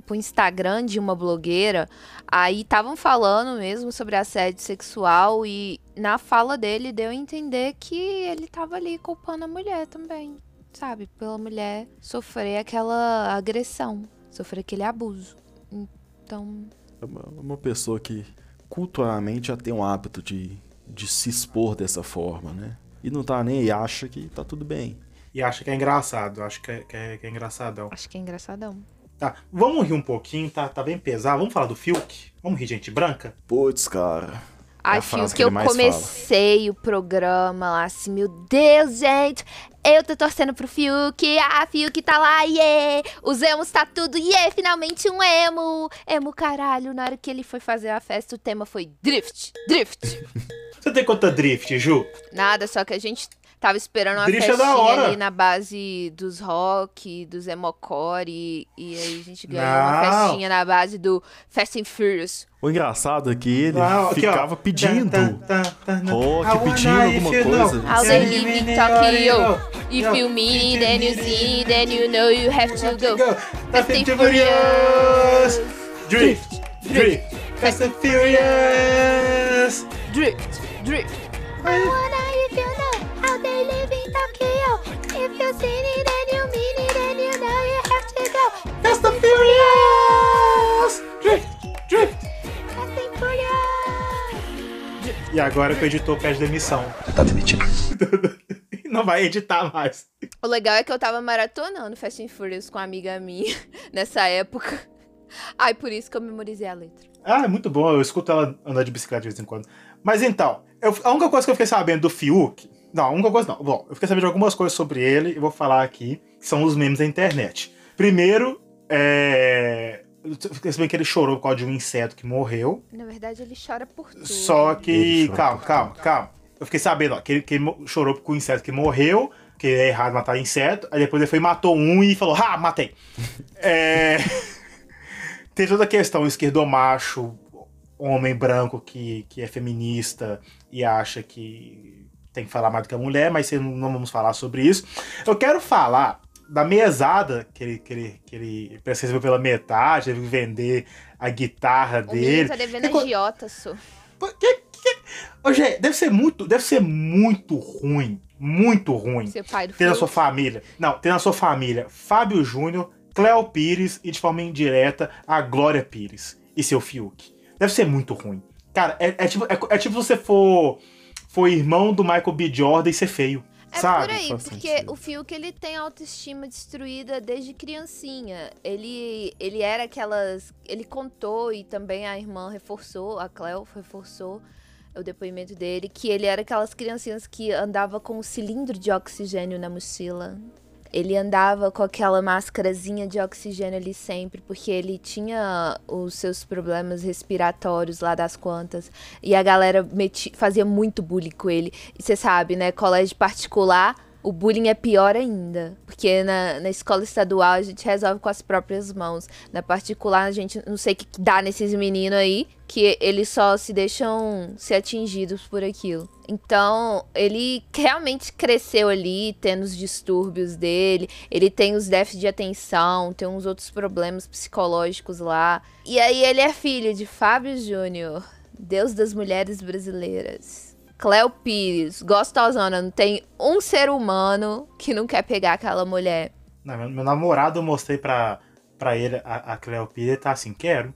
pro Instagram de uma blogueira. Aí estavam falando mesmo sobre assédio sexual e na fala dele deu a entender que ele tava ali culpando a mulher também, sabe? Pela mulher sofrer aquela agressão, sofrer aquele abuso. Então. É uma, uma pessoa que culturalmente já tem um hábito de, de se expor dessa forma, né? E não tá nem e acha que tá tudo bem. E acha que é engraçado, acho que é, que é, que é engraçadão. Acho que é engraçadão. Tá, vamos rir um pouquinho, tá, tá bem pesado. Vamos falar do Fiuk? Vamos rir, gente branca? Putz, cara. Ai, é Fiuk, que eu comecei fala. o programa lá, assim, meu Deus, gente, eu tô torcendo pro Fiuk, ah, Fiuk tá lá, yeah, os emos tá tudo, yeah, finalmente um emo, emo caralho, na hora que ele foi fazer a festa, o tema foi drift, drift. Você tem quanta drift, Ju? Nada, só que a gente Tava esperando uma Drift é festinha ali na base dos rock, dos emocore, e aí a gente ganhou Não. uma festinha na base do Fast and Furious. O engraçado é que ele Não, aqui, ficava pedindo rock, pedindo alguma coisa. How they live in Tokyo. If you mean it, then you see, then you know you have to go. Fast and Furious! Drift, drift, Fast and Furious! Drift, drift. I wanna if you know they live in Tokyo. If you see it and you mean it and you know you have to go. Fast and Furious! Drift, drift. Fast and Furious! E agora que o editor pede demissão. Você tá demitido. Não vai editar mais. O legal é que eu tava maratonando Fast and Furious com uma amiga minha nessa época. Ai, por isso que eu memorizei a letra. Ah, é muito bom. Eu escuto ela andar de bicicleta de vez em quando. Mas então, eu, a única coisa que eu fiquei sabendo do Fiuk. Não, a única coisa não. Bom, eu fiquei sabendo de algumas coisas sobre ele e vou falar aqui, que são os memes da internet. Primeiro, é. Fiquei sabendo que ele chorou por causa de um inseto que morreu. Na verdade, ele chora por tudo. Só que. Calma, calma, calma. Eu fiquei sabendo ó, que, ele, que ele chorou por um inseto que morreu. porque é errado matar inseto. Aí depois ele foi e matou um e falou, ah, matei. é... Tem toda a questão esquerdomacho, homem branco que, que é feminista e acha que tem que falar mais do que a mulher, mas não vamos falar sobre isso. Eu quero falar da mesada que ele, que ele, que ele recebeu pela metade, teve que vender a guitarra o dele. tá devendo que, agiota, su. Que, que, Hoje, deve ser muito, deve ser muito ruim, muito ruim. Seu pai do ter na sua família. Não, ter na sua família Fábio Júnior, Cléo Pires e de forma indireta a Glória Pires e seu Fiuk. Deve ser muito ruim. Cara, é, é tipo, é, é tipo você for, for irmão do Michael B. Jordan e ser feio. É sabe? por aí, porque sentido. o Fiuk ele tem autoestima destruída desde criancinha. Ele, ele era aquelas. Ele contou e também a irmã reforçou, a Cleo reforçou o depoimento dele, que ele era aquelas criancinhas que andava com um cilindro de oxigênio na mochila. Ele andava com aquela máscarazinha de oxigênio ali sempre, porque ele tinha os seus problemas respiratórios lá das quantas. E a galera meti, fazia muito bullying com ele. E você sabe, né? Colégio particular, o bullying é pior ainda. Porque na, na escola estadual a gente resolve com as próprias mãos. Na particular, a gente não sei o que dá nesses meninos aí, que eles só se deixam ser atingidos por aquilo. Então, ele realmente cresceu ali, tendo os distúrbios dele. Ele tem os déficits de atenção, tem uns outros problemas psicológicos lá. E aí, ele é filho de Fábio Júnior, Deus das mulheres brasileiras. Cléo Pires, gostosona, não tem um ser humano que não quer pegar aquela mulher. Não, meu, namorado eu mostrei pra, pra ele a, a Cléo Pires, ele tá assim, quero.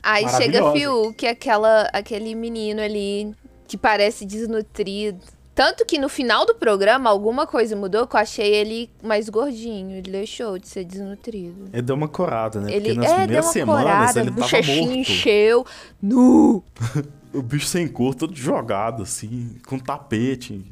Aí chega Fiuk, aquela, aquele menino ali que parece desnutrido. Tanto que no final do programa alguma coisa mudou que eu achei ele mais gordinho. Ele deixou de ser desnutrido. Ele deu uma corada, né? Ele, Porque nas é, primeiras semanas corada, ele tava morto. encheu. Nu! o bicho sem cor, todo jogado, assim, com tapete.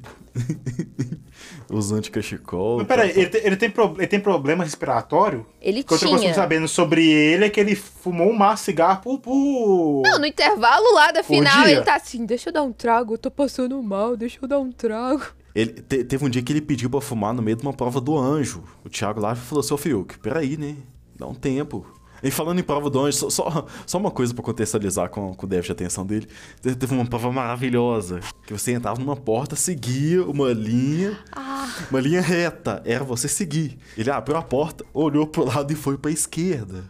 Usando cachecol. Mas peraí, ele, tem, ele, tem pro, ele tem problema respiratório? Ele que tinha. Coisa que sabendo sobre ele é que ele fumou um maço de cigarro por, por... Não, no intervalo lá da final ele tá assim, deixa eu dar um trago, eu tô passando mal, deixa eu dar um trago. Ele, te, teve um dia que ele pediu pra fumar no meio de uma prova do anjo. O Thiago lá falou, seu Fiuk, peraí, né? Dá um tempo. E falando em prova do anjo, só, só, só uma coisa para contextualizar com, com o déficit de atenção dele. Teve uma prova maravilhosa. Que você entrava numa porta, seguia uma linha. Ah. Uma linha reta. Era você seguir. Ele abriu a porta, olhou pro lado e foi pra esquerda.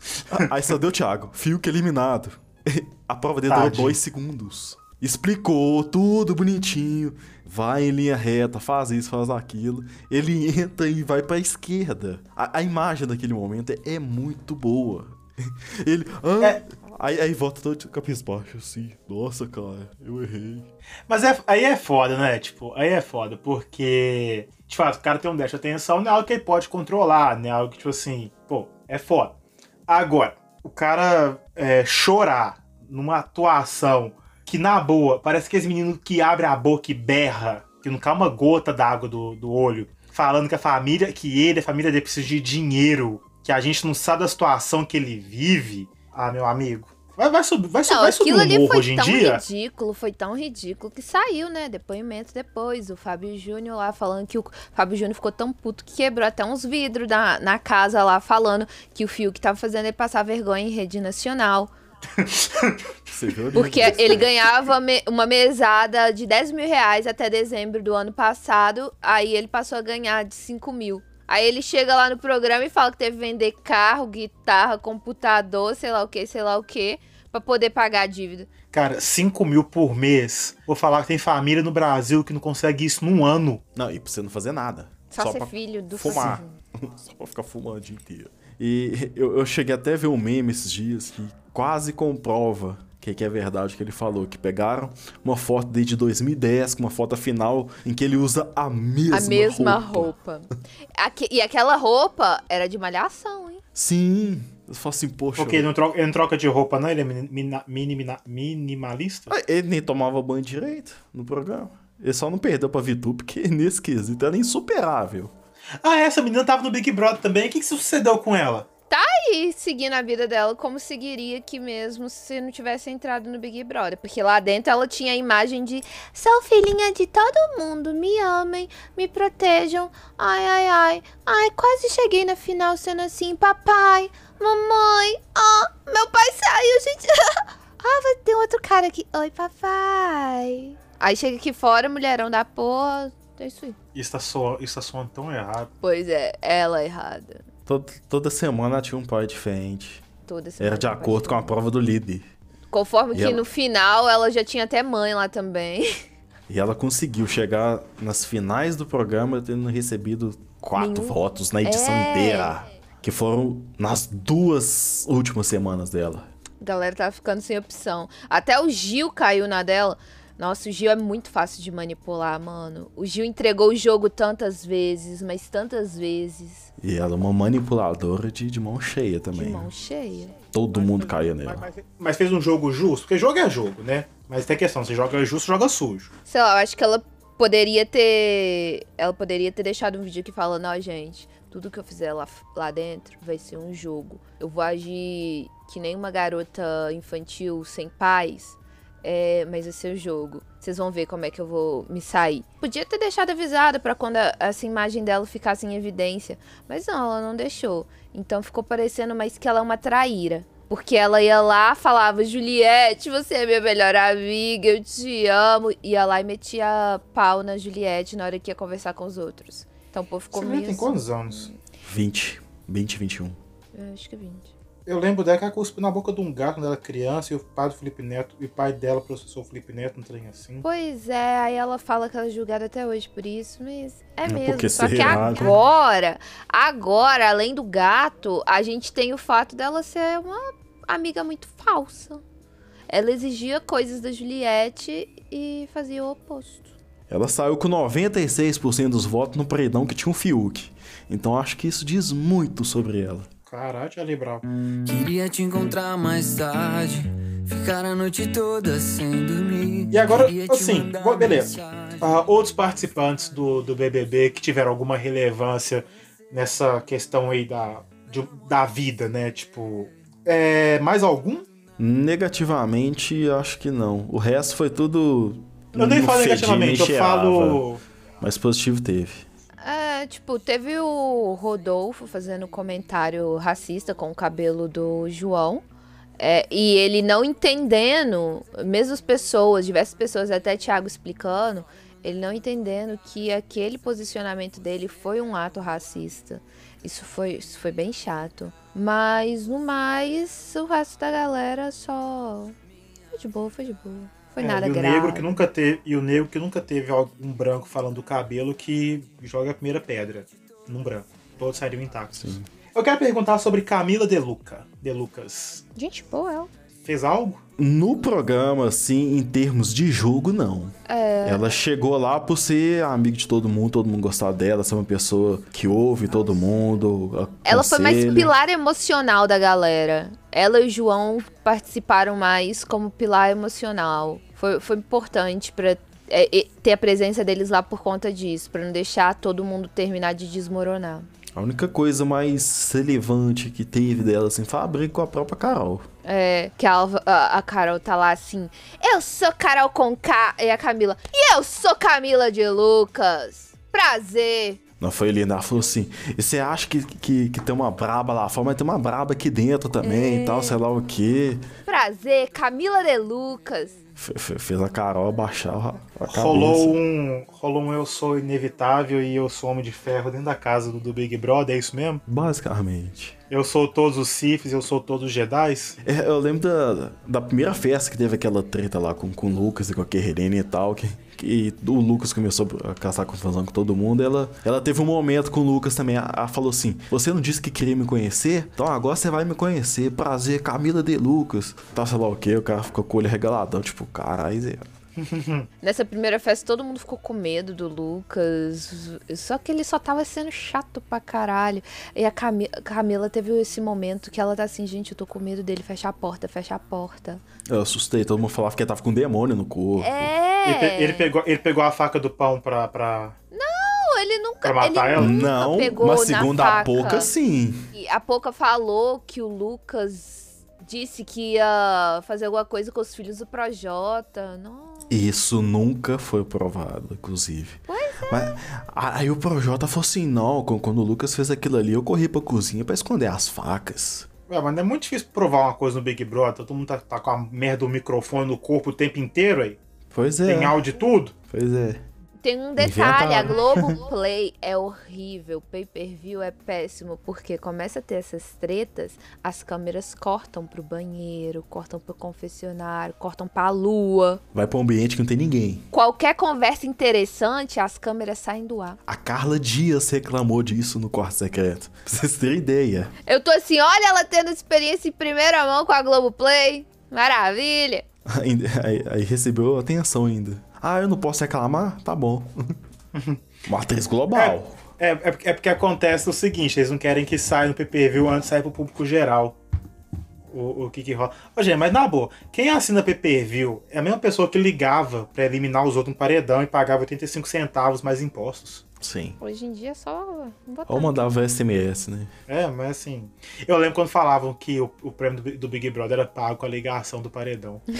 Aí só deu Thiago. Fio que eliminado. A prova dele durou dois segundos. Explicou tudo bonitinho vai em linha reta, faz isso, faz aquilo. Ele entra e vai pra esquerda. A, a imagem daquele momento é, é muito boa. Ele. Ah, é. aí, aí volta todo de baixo assim. Nossa, cara, eu errei. Mas é, aí é foda, né? Tipo, aí é foda, porque. De fato, o cara tem um déficit de atenção, não é algo que ele pode controlar, né? Algo que, tipo assim, pô, é foda. Agora, o cara é, chorar numa atuação que na boa, parece que esse menino que abre a boca e berra, que não cai uma gota d'água do, do olho, falando que a família, que ele, a família dele precisa de dinheiro, que a gente não sabe da situação que ele vive. Ah, meu amigo. Vai, vai subir, vai, não, vai subir o morro hoje em dia. Foi tão ridículo, foi tão ridículo que saiu, né? Depoimento depois. O Fábio Júnior lá falando que o Fábio Júnior ficou tão puto que quebrou até uns vidros na, na casa lá, falando que o Fio que tava fazendo ele passar vergonha em rede nacional. Porque ele ganhava me uma mesada de 10 mil reais até dezembro do ano passado, aí ele passou a ganhar de 5 mil. Aí ele chega lá no programa e fala que teve que vender carro, guitarra, computador, sei lá o que, sei lá o que, pra poder pagar a dívida. Cara, 5 mil por mês. Vou falar que tem família no Brasil que não consegue isso num ano. Não, e pra você não fazer nada. Só, Só ser filho do fumar. Só pra ficar fumando o dia inteiro. E eu, eu cheguei até a ver um meme esses dias que quase comprova que, que é verdade que ele falou, que pegaram uma foto dele de 2010, com uma foto final em que ele usa a mesma roupa. A mesma roupa. roupa. e aquela roupa era de malhação, hein? Sim. Eu falo assim, poxa. Porque ele não, troca, ele não troca de roupa, não? Ele é minimalista? Ah, ele nem tomava banho direito no programa. Ele só não perdeu pra Vitu, porque nesse quesito era insuperável. Ah, essa menina tava no Big Brother também. O que, que sucedeu com ela? Tá aí seguindo a vida dela como seguiria aqui mesmo se não tivesse entrado no Big Brother. Porque lá dentro ela tinha a imagem de sou filhinha de todo mundo, me amem, me protejam. Ai, ai, ai. Ai, quase cheguei na final sendo assim, papai, mamãe. Ah, meu pai saiu, gente. ah, vai ter outro cara aqui. Oi, papai. Aí chega aqui fora, mulherão da porra. É isso aí. Isso tá, so, isso tá soando tão errado. Pois é, ela é errada. Toda, toda semana tinha um pai diferente. Toda semana. Era de acordo com a prova do líder. Conforme E que ela- no final ela já tinha até mãe lá também. E ela conseguiu chegar nas finais do programa tendo recebido quatro Nenhum- votos na edição É. inteira. Que foram nas duas últimas semanas dela. A galera tava ficando sem opção. Até o Gil caiu na dela. Nossa, o Gil é muito fácil de manipular, mano. O Gil entregou o jogo tantas vezes, mas tantas vezes. E ela é uma manipuladora de, de mão cheia De também. mão cheia. Todo mundo caía Mas, nela. mas- mas fez um jogo justo, porque jogo é jogo, né? Mas tem questão, se joga justo, joga sujo. Sei lá, eu acho que ela poderia ter. Ela poderia ter deixado um vídeo aqui falando, ó, gente, tudo que eu fizer lá, lá dentro vai ser um jogo. Eu vou agir que nem uma garota infantil sem pais. É, mas vai ser o jogo. Vocês vão ver como é que eu vou me sair. Podia ter deixado avisada pra quando a- essa imagem dela ficasse em evidência. Mas não, ela não deixou. Então ficou parecendo mais que ela é uma traíra. Porque ela ia lá, falava, Juliette, você é minha melhor amiga, eu te amo. Ia lá e metia pau na Juliette na hora que ia conversar com os outros. Então o povo ficou Você meio. tem assim. quantos anos? 20. 20, 21. É, acho que 20. Eu lembro dela que ela cuspiu na boca de um gato quando ela era criança e o pai do Felipe Neto, e o pai dela processou o Felipe Neto, um trem assim. Pois é, aí ela fala que ela é julgada até hoje por isso, mas é É mesmo. porque Só que será? agora, agora, além do gato, a gente tem o fato dela ser uma amiga muito falsa. Ela exigia coisas da Juliette e fazia o oposto. Ela saiu com 96% dos votos no paredão que tinha um Fiuk. Então acho que isso diz muito sobre ela. Caralho, Ali Brau. Queria te encontrar mais tarde. Ficar a noite toda sem dormir. E agora, assim, beleza. Ah, outros participantes do, do BBB que tiveram alguma relevância nessa questão aí da, de- da vida, né? Tipo, é, mais algum? Negativamente, acho que não. O resto foi tudo. Eu nem falo negativamente, eu falo. Mas positivo teve. Tipo, teve o Rodolfo fazendo comentário racista com o cabelo do João. É, e ele não entendendo, mesmo as pessoas, diversas pessoas, até Thiago explicando, ele não entendendo que aquele posicionamento dele foi um ato racista. Isso foi, isso foi bem chato. Mas, no mais, o resto da galera só. Foi de boa, foi de boa. Foi É, nada e o grave. negro que nunca teve E o negro que nunca teve algum branco falando do cabelo que joga a primeira pedra num branco. Todos sairiam intactos. Sim. Eu quero perguntar sobre Camila De Luca. De Lucas. Gente boa, ela. Fez algo? No programa, assim, em termos de jogo, não. É. Ela chegou lá por ser amiga de todo mundo, todo mundo gostar dela, ser uma pessoa que ouve todo mundo. Ela foi mais pilar emocional da galera. Ela e o João participaram mais como pilar emocional. Foi, foi importante pra é, é, ter a presença deles lá por conta disso, pra não deixar todo mundo terminar de desmoronar. A única coisa mais relevante que teve dela, assim, foi a briga com a própria Carol. É, que a, a, a Carol tá lá assim, eu sou Carol com K, e a Camila, e eu sou Camila de Lucas. Prazer. Não foi linda, ela falou assim: e você acha que, que, que tem uma braba lá fora, mas tem uma braba aqui dentro também É. e tal, sei lá o quê. Prazer, Camila de Lucas. Fe- fe- Fez a Carol abaixar a, a cabeça. Rolou um, rolou um Eu Sou Inevitável e Eu Sou Homem de Ferro dentro da casa do, do Big Brother, é isso mesmo? Basicamente. Eu sou todos os Siths, eu sou todos os Jedis. É, eu lembro da, da primeira festa que teve aquela treta lá com, com o Lucas e com a Kerrine e tal, que, que o Lucas começou a caçar confusão com todo mundo. Ela, ela teve um momento com o Lucas também. Ela, falou assim: Você não disse que queria me conhecer? Então agora você vai me conhecer. Prazer, Camila de Lucas. Tá, sei lá o que, o cara ficou com o olho regaladão, tipo, caralho. Nessa primeira festa, todo mundo ficou com medo do Lucas. Só que ele só tava sendo chato pra caralho. E a Cami- Camila teve esse momento que ela tá assim, gente, eu tô com medo dele, fecha a porta, fecha a porta. Eu assustei, todo mundo falava que ele tava com um demônio no corpo. Ele, pe- É. ele pegou, ele pegou a faca do pão pra. pra... Não, ele nunca, Pra matar ele ela? nunca Não, pegou mas na segundo a. Poca, sim. E a Poca falou que o Lucas disse que ia fazer alguma coisa com os filhos do Projota. Não. Isso nunca foi provado, inclusive. Pois é. Mas, aí o Projota falou assim: não, quando o Lucas fez aquilo ali, eu corri pra cozinha pra esconder as facas. Ué, mas não é muito difícil provar uma coisa no Big Brother. Todo mundo tá, tá com a merda do microfone no corpo o tempo inteiro aí. Pois é. Tem áudio e tudo. Pois é. Tem um detalhe, a Inventaram. Globoplay é horrível, pay-per-view é péssimo, porque começa a ter essas tretas, as câmeras cortam pro banheiro, cortam pro confessionário, cortam pra lua. Vai pra um ambiente que não tem ninguém. Qualquer conversa interessante, as câmeras saem do ar. A Carla Dias reclamou disso no quarto secreto. Pra vocês terem ideia. Eu tô assim, olha ela tendo experiência em primeira mão com a Globoplay. Maravilha. Ainda- Aí, aí recebeu atenção ainda. Ah, eu não posso reclamar? Tá bom. Uma atriz global. É, é, porque- é porque acontece o seguinte, eles não querem que saia no PPV antes de sair pro público geral. O, o que que rola. Ô, gente, mas na boa, quem assina PPV é a mesma pessoa que ligava pra eliminar os outros no paredão e pagava 85 centavos mais impostos. Sim. Hoje em dia é só botar. Ou mandava SMS, né? É, mas assim. Eu lembro quando falavam que o, o prêmio do, do Big Brother era pago com a ligação do paredão.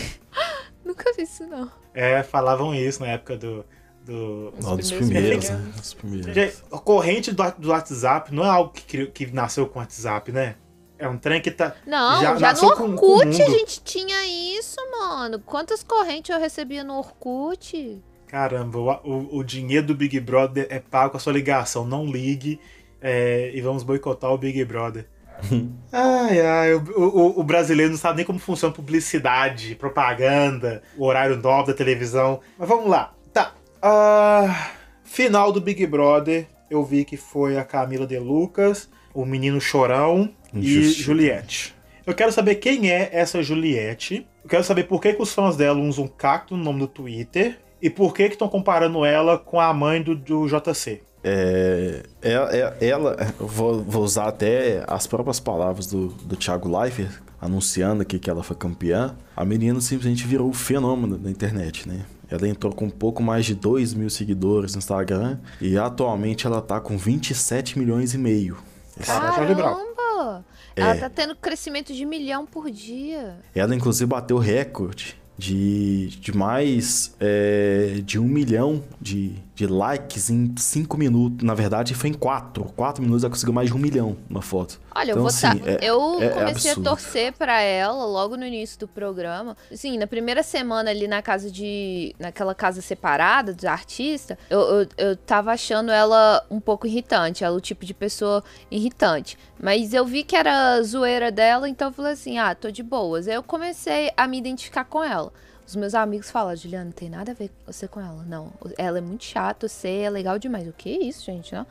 Nunca vi isso, não. É, falavam isso na época do. do... Ó, dos primeiros primeiros, né? Dos primeiros. Gente, a corrente do, do WhatsApp não é algo que, criou- que nasceu com o WhatsApp, né? É um trem que tá. Não, Já já, no com- Orkut com o a gente tinha isso, mano. Quantas correntes eu recebia no Orkut? Caramba, o, o, o dinheiro do Big Brother é pago com a sua ligação. Não ligue é, e vamos boicotar o Big Brother. ai, ai, o, o, o brasileiro não sabe nem como funciona publicidade, propaganda, o horário nobre da televisão. Mas vamos lá. Tá. ah, final do Big Brother, eu vi que foi a Camila De Lucas, o menino Chorão e. Juliette. Eu quero saber quem é essa Juliette. Eu quero saber por que, que os fãs dela usam cacto no nome do Twitter. E por que que estão comparando ela com a mãe do, do JC. É, é- é- ela, vou, vou usar até as próprias palavras do, do Thiago Leifert, anunciando aqui que ela foi campeã. A menina simplesmente virou um fenômeno na internet, né? Ela entrou com um pouco mais de 2 mil seguidores no Instagram e atualmente ela tá com 27 milhões e meio. Caramba! Ela tá tendo crescimento de milhão por dia. Ela inclusive bateu o recorde de, de mais é, de um milhão de, de likes em cinco minutos. Na verdade, foi em quatro. Quatro minutos ela conseguiu mais de um milhão na foto. Olha, eu Então, vou assim, tá- é- Eu é comecei absurdo. a torcer pra ela logo no início do programa. Assim, na primeira semana ali na casa de. naquela casa separada dos artistas, eu, eu, eu tava achando ela um pouco irritante. Ela é o tipo de pessoa irritante. Mas eu vi que era zoeira dela, então eu falei assim: ah, tô de boas. Aí eu comecei a me identificar com ela. Os meus amigos falam, Juliana, não tem nada a ver você com ela. Não, ela é muito chata, você é legal demais. O que é isso, gente? Não.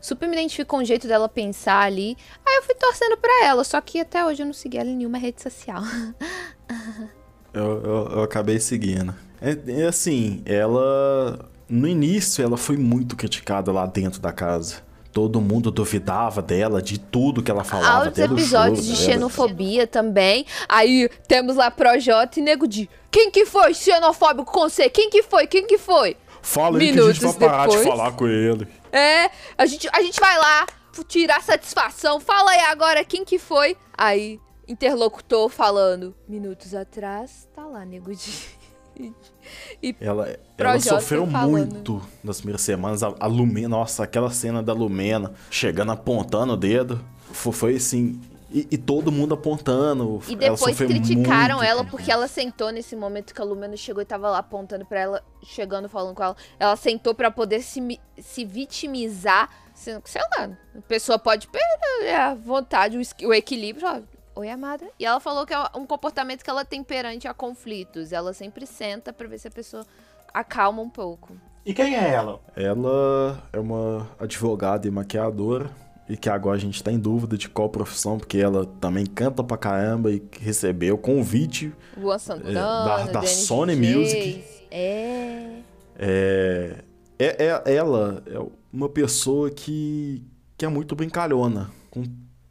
Super me identifico com o jeito dela pensar ali. Aí eu fui torcendo pra ela, só que até hoje eu não segui ela em nenhuma rede social. Eu, eu, eu acabei seguindo. É, é assim, ela. No início, ela foi muito criticada lá dentro da casa. Todo mundo duvidava dela, de tudo que ela falava. Há os até do episódios de dela. xenofobia também. Aí temos lá Projota e Nego Di. Quem que foi xenofóbico com você? Quem que foi? Quem que foi? Fala aí que a gente vai Minutos parar de depois. falar com ele. É, a gente, a gente vai lá tirar satisfação. Fala aí agora quem que foi. Aí, interlocutor falando. Minutos atrás, tá lá, Nego Di. E Ela, ela sofreu falando. muito nas primeiras semanas. A, a Lumena, nossa, aquela cena da Lumena chegando apontando o dedo. Foi, foi assim. E, e todo mundo apontando. E ela depois sofreu criticaram muito ela porque ela sentou nesse momento que a Lumena chegou e tava lá apontando pra ela, chegando falando com ela. Ela sentou pra poder se, se vitimizar, sendo que, sei lá, a pessoa pode perder a vontade, o, o equilíbrio. ó, Oi, amada. E ela falou que é um comportamento que ela tem perante a conflitos. Ela sempre senta pra ver se a pessoa acalma um pouco. E quem é ela? Ela é uma advogada e maquiadora. E que agora a gente tá em dúvida de qual profissão, porque ela também canta pra caramba e recebeu convite. Luan Santana, da- da Dennis Sony. Music. É. É, é, é- ela é uma pessoa que, que é muito brincalhona com,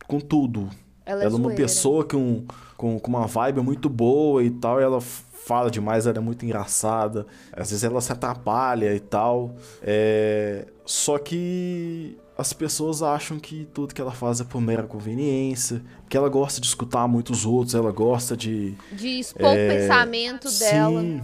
com tudo. Ela, Ela é uma pessoa com, com, com uma vibe muito boa e tal. E ela fala demais, ela é muito engraçada. Às vezes ela se atrapalha e tal. É... Só que as pessoas acham que tudo que ela faz é por mera conveniência, que ela gosta de escutar muitos outros, ela gosta de. De expor é... o pensamento dela. Sim.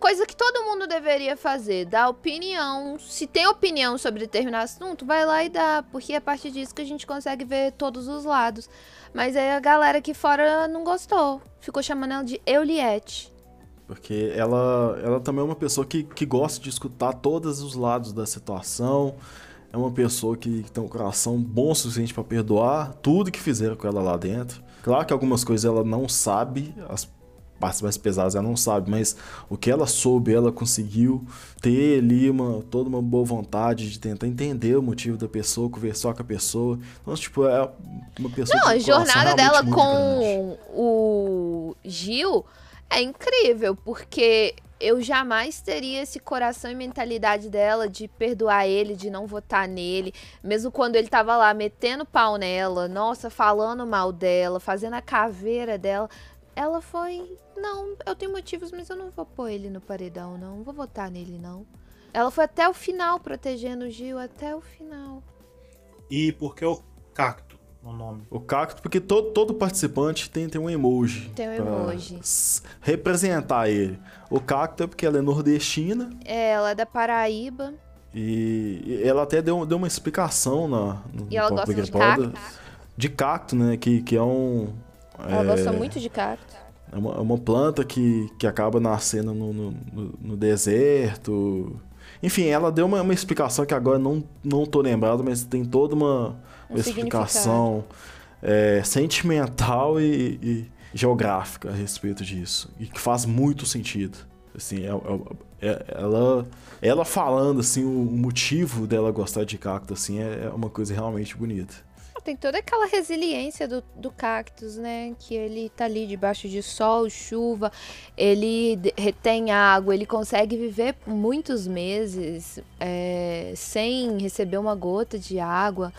Coisa que todo mundo deveria fazer, dar opinião. Se tem opinião sobre determinado assunto, vai lá e dá, porque é a partir disso que a gente consegue ver todos os lados. Mas aí a galera aqui fora não gostou, ficou chamando ela de Euliette. Porque ela, ela também é uma pessoa que, que gosta de escutar todos os lados da situação. É uma pessoa que tem um coração bom o suficiente para perdoar tudo que fizeram com ela lá dentro. Claro que algumas coisas ela não sabe, as partes mais pesadas ela não sabe, mas o que ela soube, ela conseguiu ter ali uma, toda uma boa vontade de tentar entender o motivo da pessoa, conversar com a pessoa. Então, tipo, é uma pessoa Não, a jornada dela com grande. o Gil é incrível, porque eu jamais teria esse coração e mentalidade dela de perdoar ele, de não votar nele, mesmo quando ele tava lá metendo pau nela, nossa, falando mal dela, fazendo a caveira dela. Ela foi, não, eu tenho motivos, mas eu não vou pôr ele no paredão, não, não vou votar nele, não. Ela foi até o final protegendo o Gil, até o final. E por que o cacto? no nome. O cacto, porque todo, todo participante tem, tem um emoji. Tem um emoji. Representar ele. O cacto é porque ela é nordestina. É, ela é da Paraíba. E ela até deu, deu uma explicação na, no E ela gosta de cacto. De cacto, né? Que, que é um... Ela é, gosta muito de cacto. É uma, é uma planta que, que acaba nascendo no, no, no deserto. Enfim, ela deu uma, uma explicação que agora não, não tô lembrado, mas tem toda uma uma explicação é, sentimental e, e, geográfica a respeito disso. E que faz muito sentido. Assim, é, ela, ela falando assim, o motivo dela gostar de cacto assim, é uma coisa realmente bonita tem toda aquela resiliência do, do cactus, né? Que ele tá ali debaixo de sol, chuva, ele retém água, ele consegue viver muitos meses é, sem receber uma gota de água.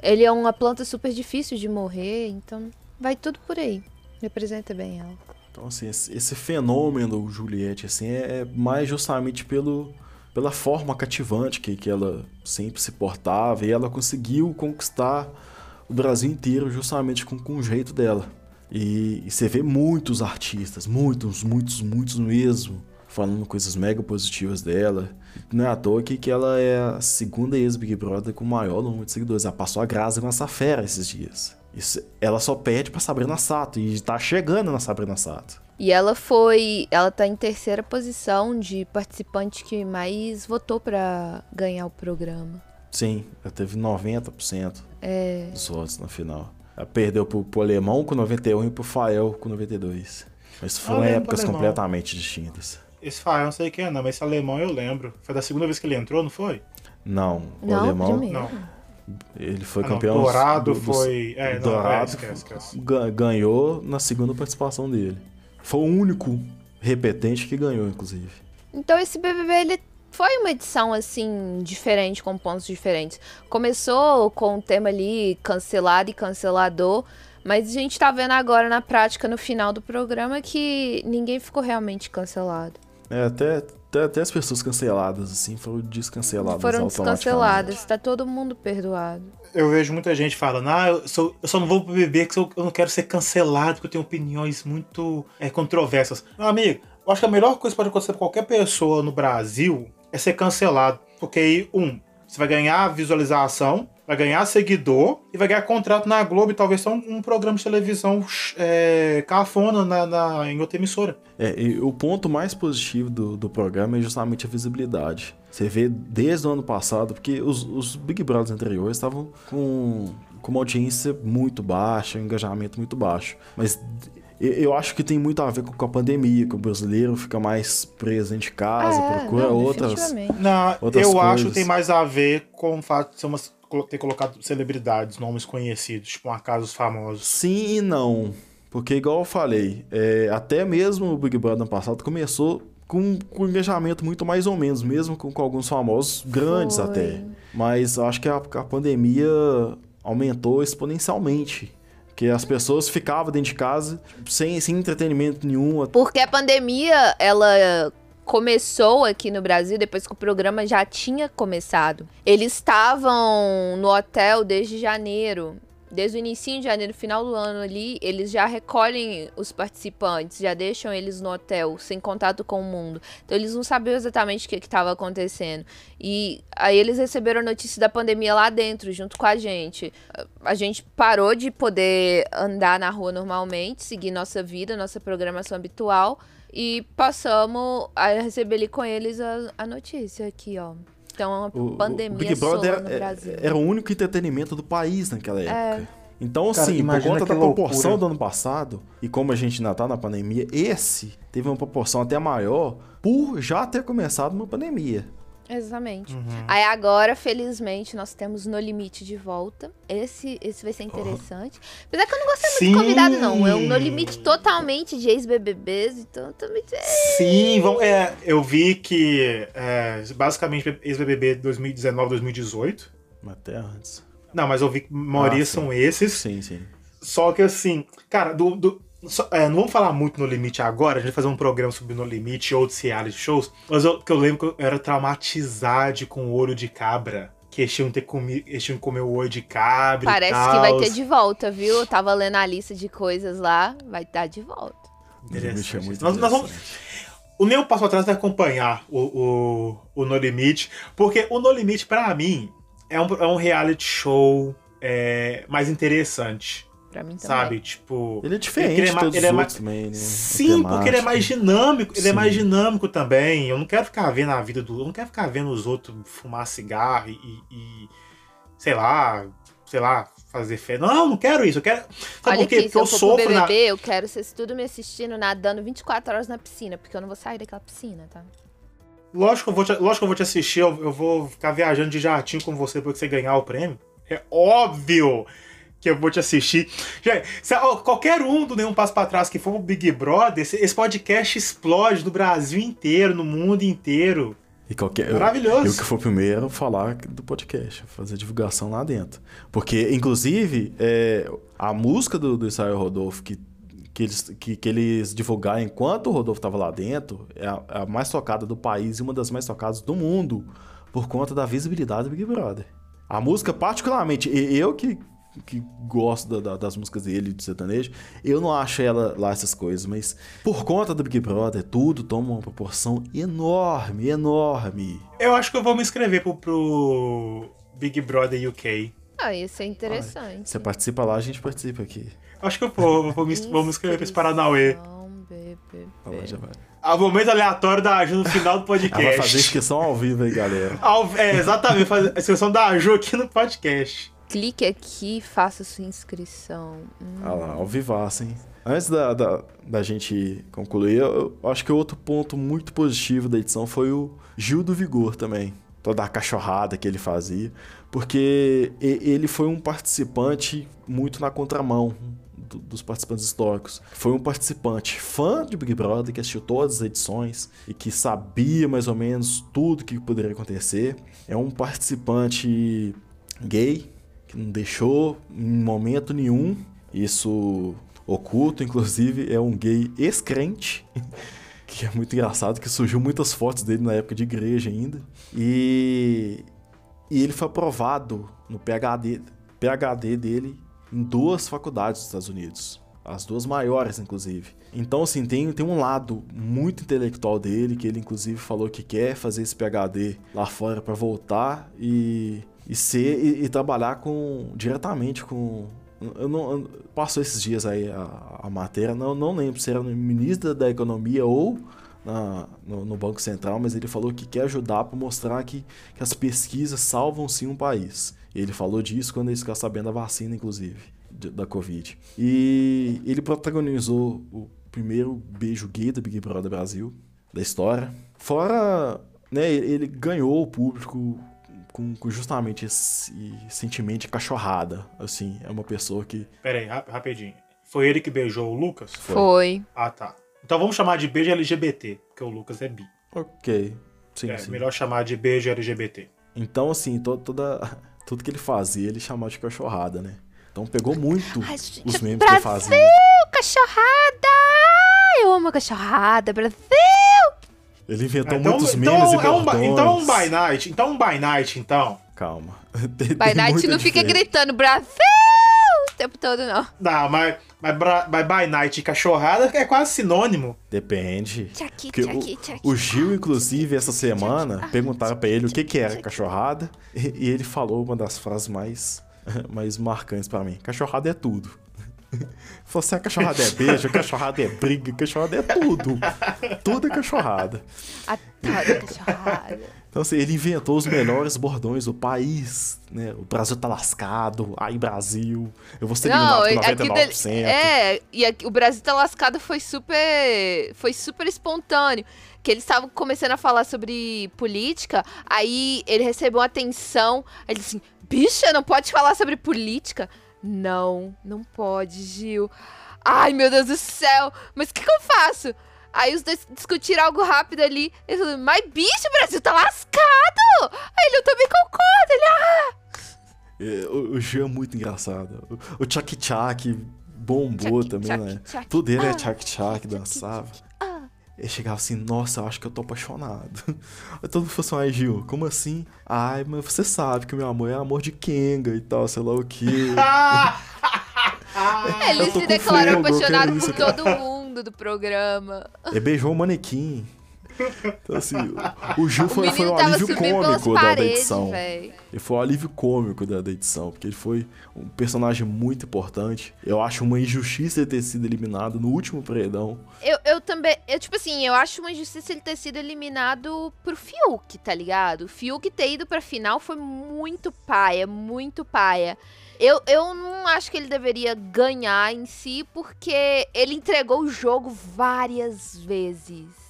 Ele é uma planta super difícil de morrer, então vai tudo por aí. Representa bem ela. Então, assim, esse, fenômeno Juliette, assim, é, é mais justamente pelo, pela forma cativante que, que ela sempre se portava e ela conseguiu conquistar o Brasil inteiro justamente com, com o jeito dela. E, e você vê muitos artistas, muitos, muitos, muitos mesmo, falando coisas mega positivas dela. Não é à toa que, que ela é a segunda ex-Big Brother com o maior número de seguidores. Ela passou a Grazi Massafera esses dias. Isso, ela só pede pra Sabrina Sato e tá chegando na Sabrina Sato. E ela foi. Ela tá em terceira posição de participante que mais votou para ganhar o programa. Sim, ela teve 90% é... dos votos na final. Ela perdeu pro, pro Alemão com 91 e pro Fael com 92. Mas foram épocas completamente distintas. Esse Fael não sei quem é, não, mas esse alemão eu lembro. Foi da segunda vez que ele entrou, não foi? Não, o não, alemão. Não. Ele foi ah, campeão. Não, Dourado do, foi. É, Dourado não, é, esquece, esquece. ganhou na segunda participação dele. Foi o único repetente que ganhou, inclusive. Então esse BBB ele foi uma edição assim diferente com pontos diferentes. Começou com o tema ali cancelado e cancelador, mas a gente tá vendo agora na prática no final do programa que ninguém ficou realmente cancelado. É, até, até, até, as pessoas canceladas, assim, foram descanceladas. Foram descanceladas, tá todo mundo perdoado. Eu vejo muita gente falando, ah, eu, sou, eu só não vou pro BBB porque eu não quero ser cancelado, porque eu tenho opiniões muito é, controversas. Meu amigo, eu acho que a melhor coisa que pode acontecer pra qualquer pessoa no Brasil é ser cancelado. Porque aí, um, você vai ganhar visualização, vai ganhar seguidor e vai ganhar contrato na Globo e talvez só um, um programa de televisão é, cafona na, na, em outra emissora. É, o ponto mais positivo do, do programa é justamente a visibilidade. Você vê desde o ano passado, porque os, os Big Brothers anteriores estavam com, com uma audiência muito baixa, um engajamento muito baixo. Mas eu acho que tem muito a ver com a pandemia, que o brasileiro fica mais preso de casa, é, procura não, outras. Não, outras eu coisas. acho que tem mais a ver com o fato de ser umas ter colocado celebridades, nomes conhecidos, tipo um acasos famosos. Sim e não. Porque, igual eu falei, é, até mesmo o Big Brother ano passado começou com, com um engajamento muito mais ou menos, mesmo com, com alguns famosos grandes Foi. até. Mas acho que a, a pandemia aumentou exponencialmente Porque as pessoas ficavam dentro de casa sem, sem entretenimento nenhum. Porque a pandemia, ela começou aqui no Brasil depois que o programa já tinha começado. Eles estavam no hotel desde janeiro desde o início de janeiro, final do ano ali, eles já recolhem os participantes, já deixam eles no hotel, sem contato com o mundo. Então eles não sabiam exatamente o que estava acontecendo. E aí eles receberam a notícia da pandemia lá dentro, junto com a gente. A gente parou de poder andar na rua normalmente, seguir nossa vida, nossa programação habitual. E passamos a receber ali com eles a, a notícia aqui, ó. Então, a o, pandemia o Big Brother no era, Brasil. era o único entretenimento do país naquela é. época. É. Então, assim, por conta da proporção loucura. do ano passado, e como a gente ainda tá na pandemia, esse teve uma proporção até maior por já ter começado uma pandemia. Exatamente. Uhum. Aí agora, felizmente, nós temos No Limite de volta. Esse, esse vai ser interessante. Oh. Apesar que eu não gostei muito Sim. de convidado, não. É um No Limite totalmente de ex-BBBs, então também... Sim, vamos, é, eu vi que é, basicamente ex-BBB 2019, 2018. Até antes. Não, mas eu vi que a maioria ah, são esses. Sim, sim. Só que assim, cara, do, do é, não vamos falar muito no limite agora, a gente vai fazer um programa sobre no limite e outros reality shows. Mas eu, que eu lembro que eu era traumatizado com o olho de cabra. Que eles tinham, ter comi, eles tinham que comer o olho de cabra. Parece que vai ter de volta, viu? Eu tava lendo a lista de coisas lá, vai estar de volta. Interessante. É muito nós, nós vamos, o meu passo atrás vai acompanhar o, o, o No Limite, porque o No Limite, para mim, é um, é um reality show é, mais interessante. Pra mim também. Sabe, tipo. Ele é diferente ele é, mais, ele é mais... também, né? Sim, porque ele é mais dinâmico. Ele Sim. é mais dinâmico também. Eu não quero ficar vendo a vida do. Eu não quero ficar vendo os outros fumar cigarro e. e sei lá. Sei lá, fazer fé. Não, não quero isso. Eu quero. Sabe Olha por quê? Aqui, porque eu, eu sofro. BBB, na... Eu quero vocês tudo me assistindo nadando 24 horas na piscina, porque eu não vou sair daquela piscina, tá? Lógico que eu vou te, lógico que eu vou te assistir, eu, eu vou ficar viajando de jatinho com você porque você ganhar o prêmio. É óbvio que eu vou te assistir. Gente, se, ó, qualquer um do Nenhum Passo para Trás que for o Big Brother, esse, podcast explode no Brasil inteiro, no mundo inteiro. E qualquer, Maravilhoso. Eu, eu que for primeiro falar do podcast, fazer divulgação lá dentro. Porque, inclusive, é, a música do, do Israel Rodolfo que, que, eles, que, que eles divulgaram enquanto o Rodolfo estava lá dentro é a, é a mais tocada do país e uma das mais tocadas do mundo por conta da visibilidade do Big Brother. A música, particularmente, eu que que gosto da, da, das músicas dele, de sertanejo. Eu não acho ela lá essas coisas, mas por conta do Big Brother, tudo toma uma proporção enorme, enorme. Eu acho que eu vou me inscrever pro, pro Big Brother UK. Ah, isso é interessante. você participa lá, a gente participa aqui. Acho que eu vou, vou, me, vou me inscrever pra esse Paranauê. Ah, já vai. A momento aleatório da Aju no final do podcast. Ela vai fazer inscrição ao vivo aí, galera. Ao, é, exatamente, fazer a inscrição da Aju aqui no podcast clique aqui e faça sua inscrição. Hum. Ah lá, ao vivaço, hein? Antes da, da, da gente concluir, eu, eu acho que outro ponto muito positivo da edição foi o Gil do Vigor também. Toda a cachorrada que ele fazia. Porque ele foi um participante muito na contramão dos participantes históricos. Foi um participante fã de Big Brother que assistiu todas as edições e que sabia mais ou menos tudo que poderia acontecer. É um participante gay, que não deixou em momento nenhum isso oculto, inclusive é um gay ex-crente, que é muito engraçado, que surgiu muitas fotos dele na época de igreja ainda. E, e ele foi aprovado no PhD, PhD dele em duas faculdades dos Estados Unidos. As duas maiores, inclusive. Então, assim, tem, tem um lado muito intelectual dele, que ele, inclusive, falou que quer fazer esse PhD lá fora para voltar e e ser e, e, trabalhar com diretamente com eu não eu, passou esses dias aí a, a matéria não não lembro se era no ministro da economia ou na, no, no, Banco Central, mas ele falou que quer ajudar para mostrar que, que as pesquisas salvam sim um país. Ele falou disso quando ele ficou sabendo da vacina, inclusive, de, da Covid. E ele protagonizou o primeiro beijo gay do Big Brother Brasil, da história. Fora, né, ele ganhou o público com, com, justamente esse sentimento de cachorrada, assim, é uma pessoa que... Pera aí, rap rapidinho. Foi ele que beijou o Lucas? Foi. Foi. Ah, tá. Então vamos chamar de beijo LGBT, porque o Lucas é bi. Ok, sim, é, sim. melhor chamar de beijo LGBT. Então, assim, to, toda, tudo que ele fazia, ele chamava de cachorrada, né? Então pegou muito Ai, gente, os memes Brasil, que ele fazia. cachorrada! Eu amo a cachorrada, Brasil! Ele inventou então, muitos então, memes e é um, então um by night. Então um by night, então. Calma. Tem- By tem Night não fica diferença. gritando Brasil o tempo todo, não. Não, mas, mas, mas by night e cachorrada é quase sinônimo. Depende. Tchaki, Porque tchaki, o, tchaki. o Gil, inclusive, essa semana, perguntaram pra ele o que, que era cachorrada. E, e ele falou uma das frases mais, mais marcantes pra mim. Cachorrada é tudo. Falou assim, a cachorrada é beijo, a cachorrada é briga, a cachorrada é tudo. Tudo é cachorrada. Adoro cachorrada. Então, assim, ele inventou os melhores bordões do país, né? O Brasil tá lascado, ai Brasil, eu vou ser Não, eliminado com aqui 99%. dele, é, e aqui- o Brasil tá lascado foi super, foi super espontâneo. Que eles estavam começando a falar sobre política, aí ele recebeu uma atenção, aí ele disse assim, bicha, não pode falar sobre política? Não, não pode, Gil. Ai, meu Deus do céu, mas o que, que eu faço? Aí os dois discutiram algo rápido ali. Ele falou, mas bicho, o Brasil tá lascado! Aí ele, eu também concordo. Ele, ah, É, O, o Gil é muito engraçado. O, o Chuck Chuck bombou também, né? Tudo ele é Ah, Chuck Chuck, dançava. Ele chegava assim, nossa, eu acho que eu tô apaixonado. Aí todo mundo falou assim, ai Gil, como assim? Ai, mas você sabe que meu amor é amor de Kenga e tal, sei lá o quê. Ele se declarou apaixonado por todo mundo do programa. Ele beijou o manequim. Então assim, o, o Gil O foi, foi menino um alívio cômico da, da paredes, edição. Ele foi um alívio cômico da, da edição, porque ele foi um personagem muito importante. Eu acho uma injustiça ele ter sido eliminado no último paredão. Eu, eu também, eu, tipo assim, eu acho uma injustiça ele ter sido eliminado pro Fiuk, tá ligado? O Fiuk ter ido pra final foi muito paia, muito paia. Eu, eu não acho que ele deveria ganhar em si, porque ele entregou o jogo várias vezes.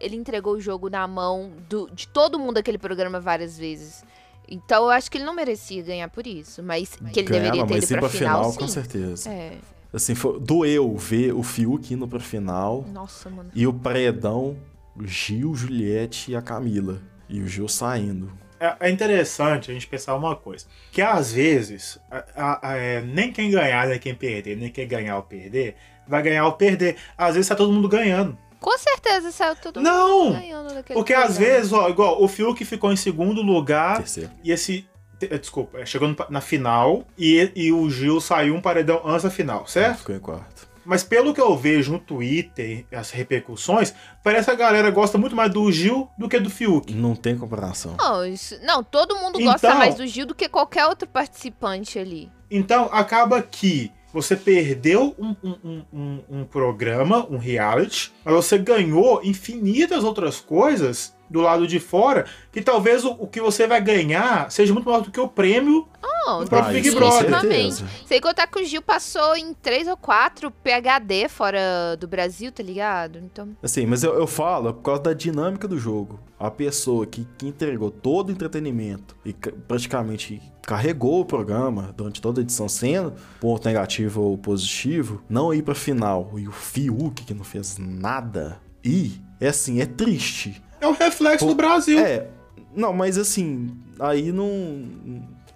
Ele entregou o jogo na mão do- de todo mundo daquele programa várias vezes. Então eu acho que ele não merecia ganhar por isso, mas que ele deveria Ganhava, ter mas ido ir pra, final, com sim. certeza. É. Assim, foi, doeu ver o Fiuk indo pra final Nossa, mano. e o paredão, o Gil, Juliette e a Camila. E o Gil saindo. É, é interessante a gente pensar uma coisa. Que às vezes, a- a- a- é, nem quem ganhar, nem quem perder, nem quem ganhar ou perder, vai ganhar ou perder. Às vezes tá todo mundo ganhando. Com certeza saiu todo Não! mundo ganhando daquele Porque às vezes, ó, igual o Fiuk ficou em segundo lugar Terceiro. e esse. eh, Desculpa, eh, chegou na final e, e o Gil saiu um paredão antes da final, certo? Ficou em quarto. Mas pelo que eu vejo no Twitter, as repercussões, parece que a galera gosta muito mais do Gil do que do Fiuk. Não tem comparação. Não, isso- não, todo mundo gosta Então- mais do Gil do que qualquer outro participante ali. Então acaba que você perdeu um, um- um- um- programa, um reality, mas você ganhou infinitas outras coisas do lado de fora, que talvez o, o que você vai ganhar seja muito maior do que o prêmio Não, do próprio Ah, Big Brother. certeza. Sem contar que o Gil passou em três ou quatro PHD fora do Brasil, tá ligado? Então, Assim, mas eu, eu falo por causa da dinâmica do jogo. A pessoa que, que entregou todo o entretenimento e ca- praticamente carregou o programa durante toda a edição, sendo ponto negativo ou positivo, não ir pra final. E o Fiuk, que não fez nada, e é assim, é triste. É o reflexo Pô, do Brasil. É, não, mas assim, aí não.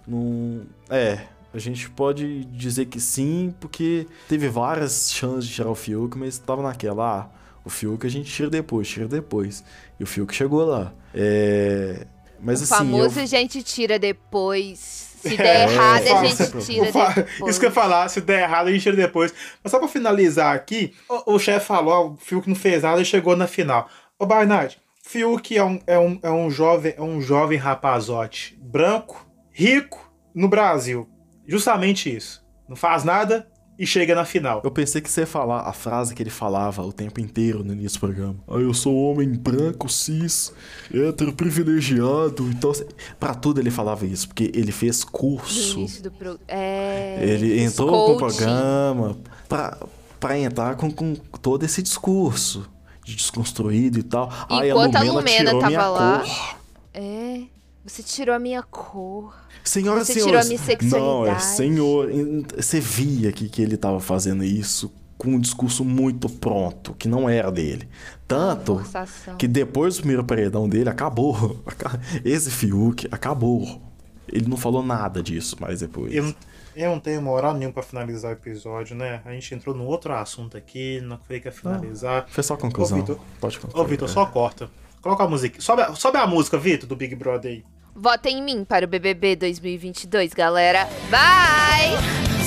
não é, a gente pode dizer que sim, porque teve várias chances de tirar o Fiuk, mas tava naquela, ah, o Fiuk a gente tira depois, tira depois. E o Fiuk chegou lá. É. Mas o assim. famoso eu- a gente tira depois. Se É, der errado, a fala- gente tira depois. Isso que eu ia falar, se der errado, a gente tira depois. Mas só pra finalizar aqui, o, o chefe falou, ó, o Fiuk não fez nada e chegou na final. Ô, Barnard, Fiuk é um, é, um, é, um jovem, é um jovem rapazote branco, rico, no Brasil. Justamente isso. Não faz nada e chega na final. Eu pensei que você ia falar a frase que ele falava o tempo inteiro no início do programa. Ah, eu sou homem branco, cis, hétero, privilegiado. Então, pra tudo ele falava isso, porque ele fez No curso. início do pro... É... Ele entrou pro coaching. programa pra, pra entrar com, com todo esse discurso de desconstruído e tal. Aí Enquanto a a Lumena, Lumena tirou tava minha lá, cor. É. Você tirou a minha cor. Senhoras Você e tirou a senhores. minha Não, é sexualidade. senhor. Você via que, que ele tava fazendo isso com um discurso muito pronto, que não era dele. Tanto Forçação. que depois do primeiro paredão dele, acabou. Esse Fiuk acabou. Ele não falou nada disso mais depois. Eu, eu não tenho moral nenhuma pra finalizar o episódio, né? A gente entrou num outro assunto aqui, não foi que finalizar. Foi só a conclusão. Ô, Vitor, Pode concluir. Ô, Vitor, só corta. Coloca a música. Sobe a, sobe a música, Vitor, do Big Brother aí. Votem em mim para o BBB 2022, galera. Bye!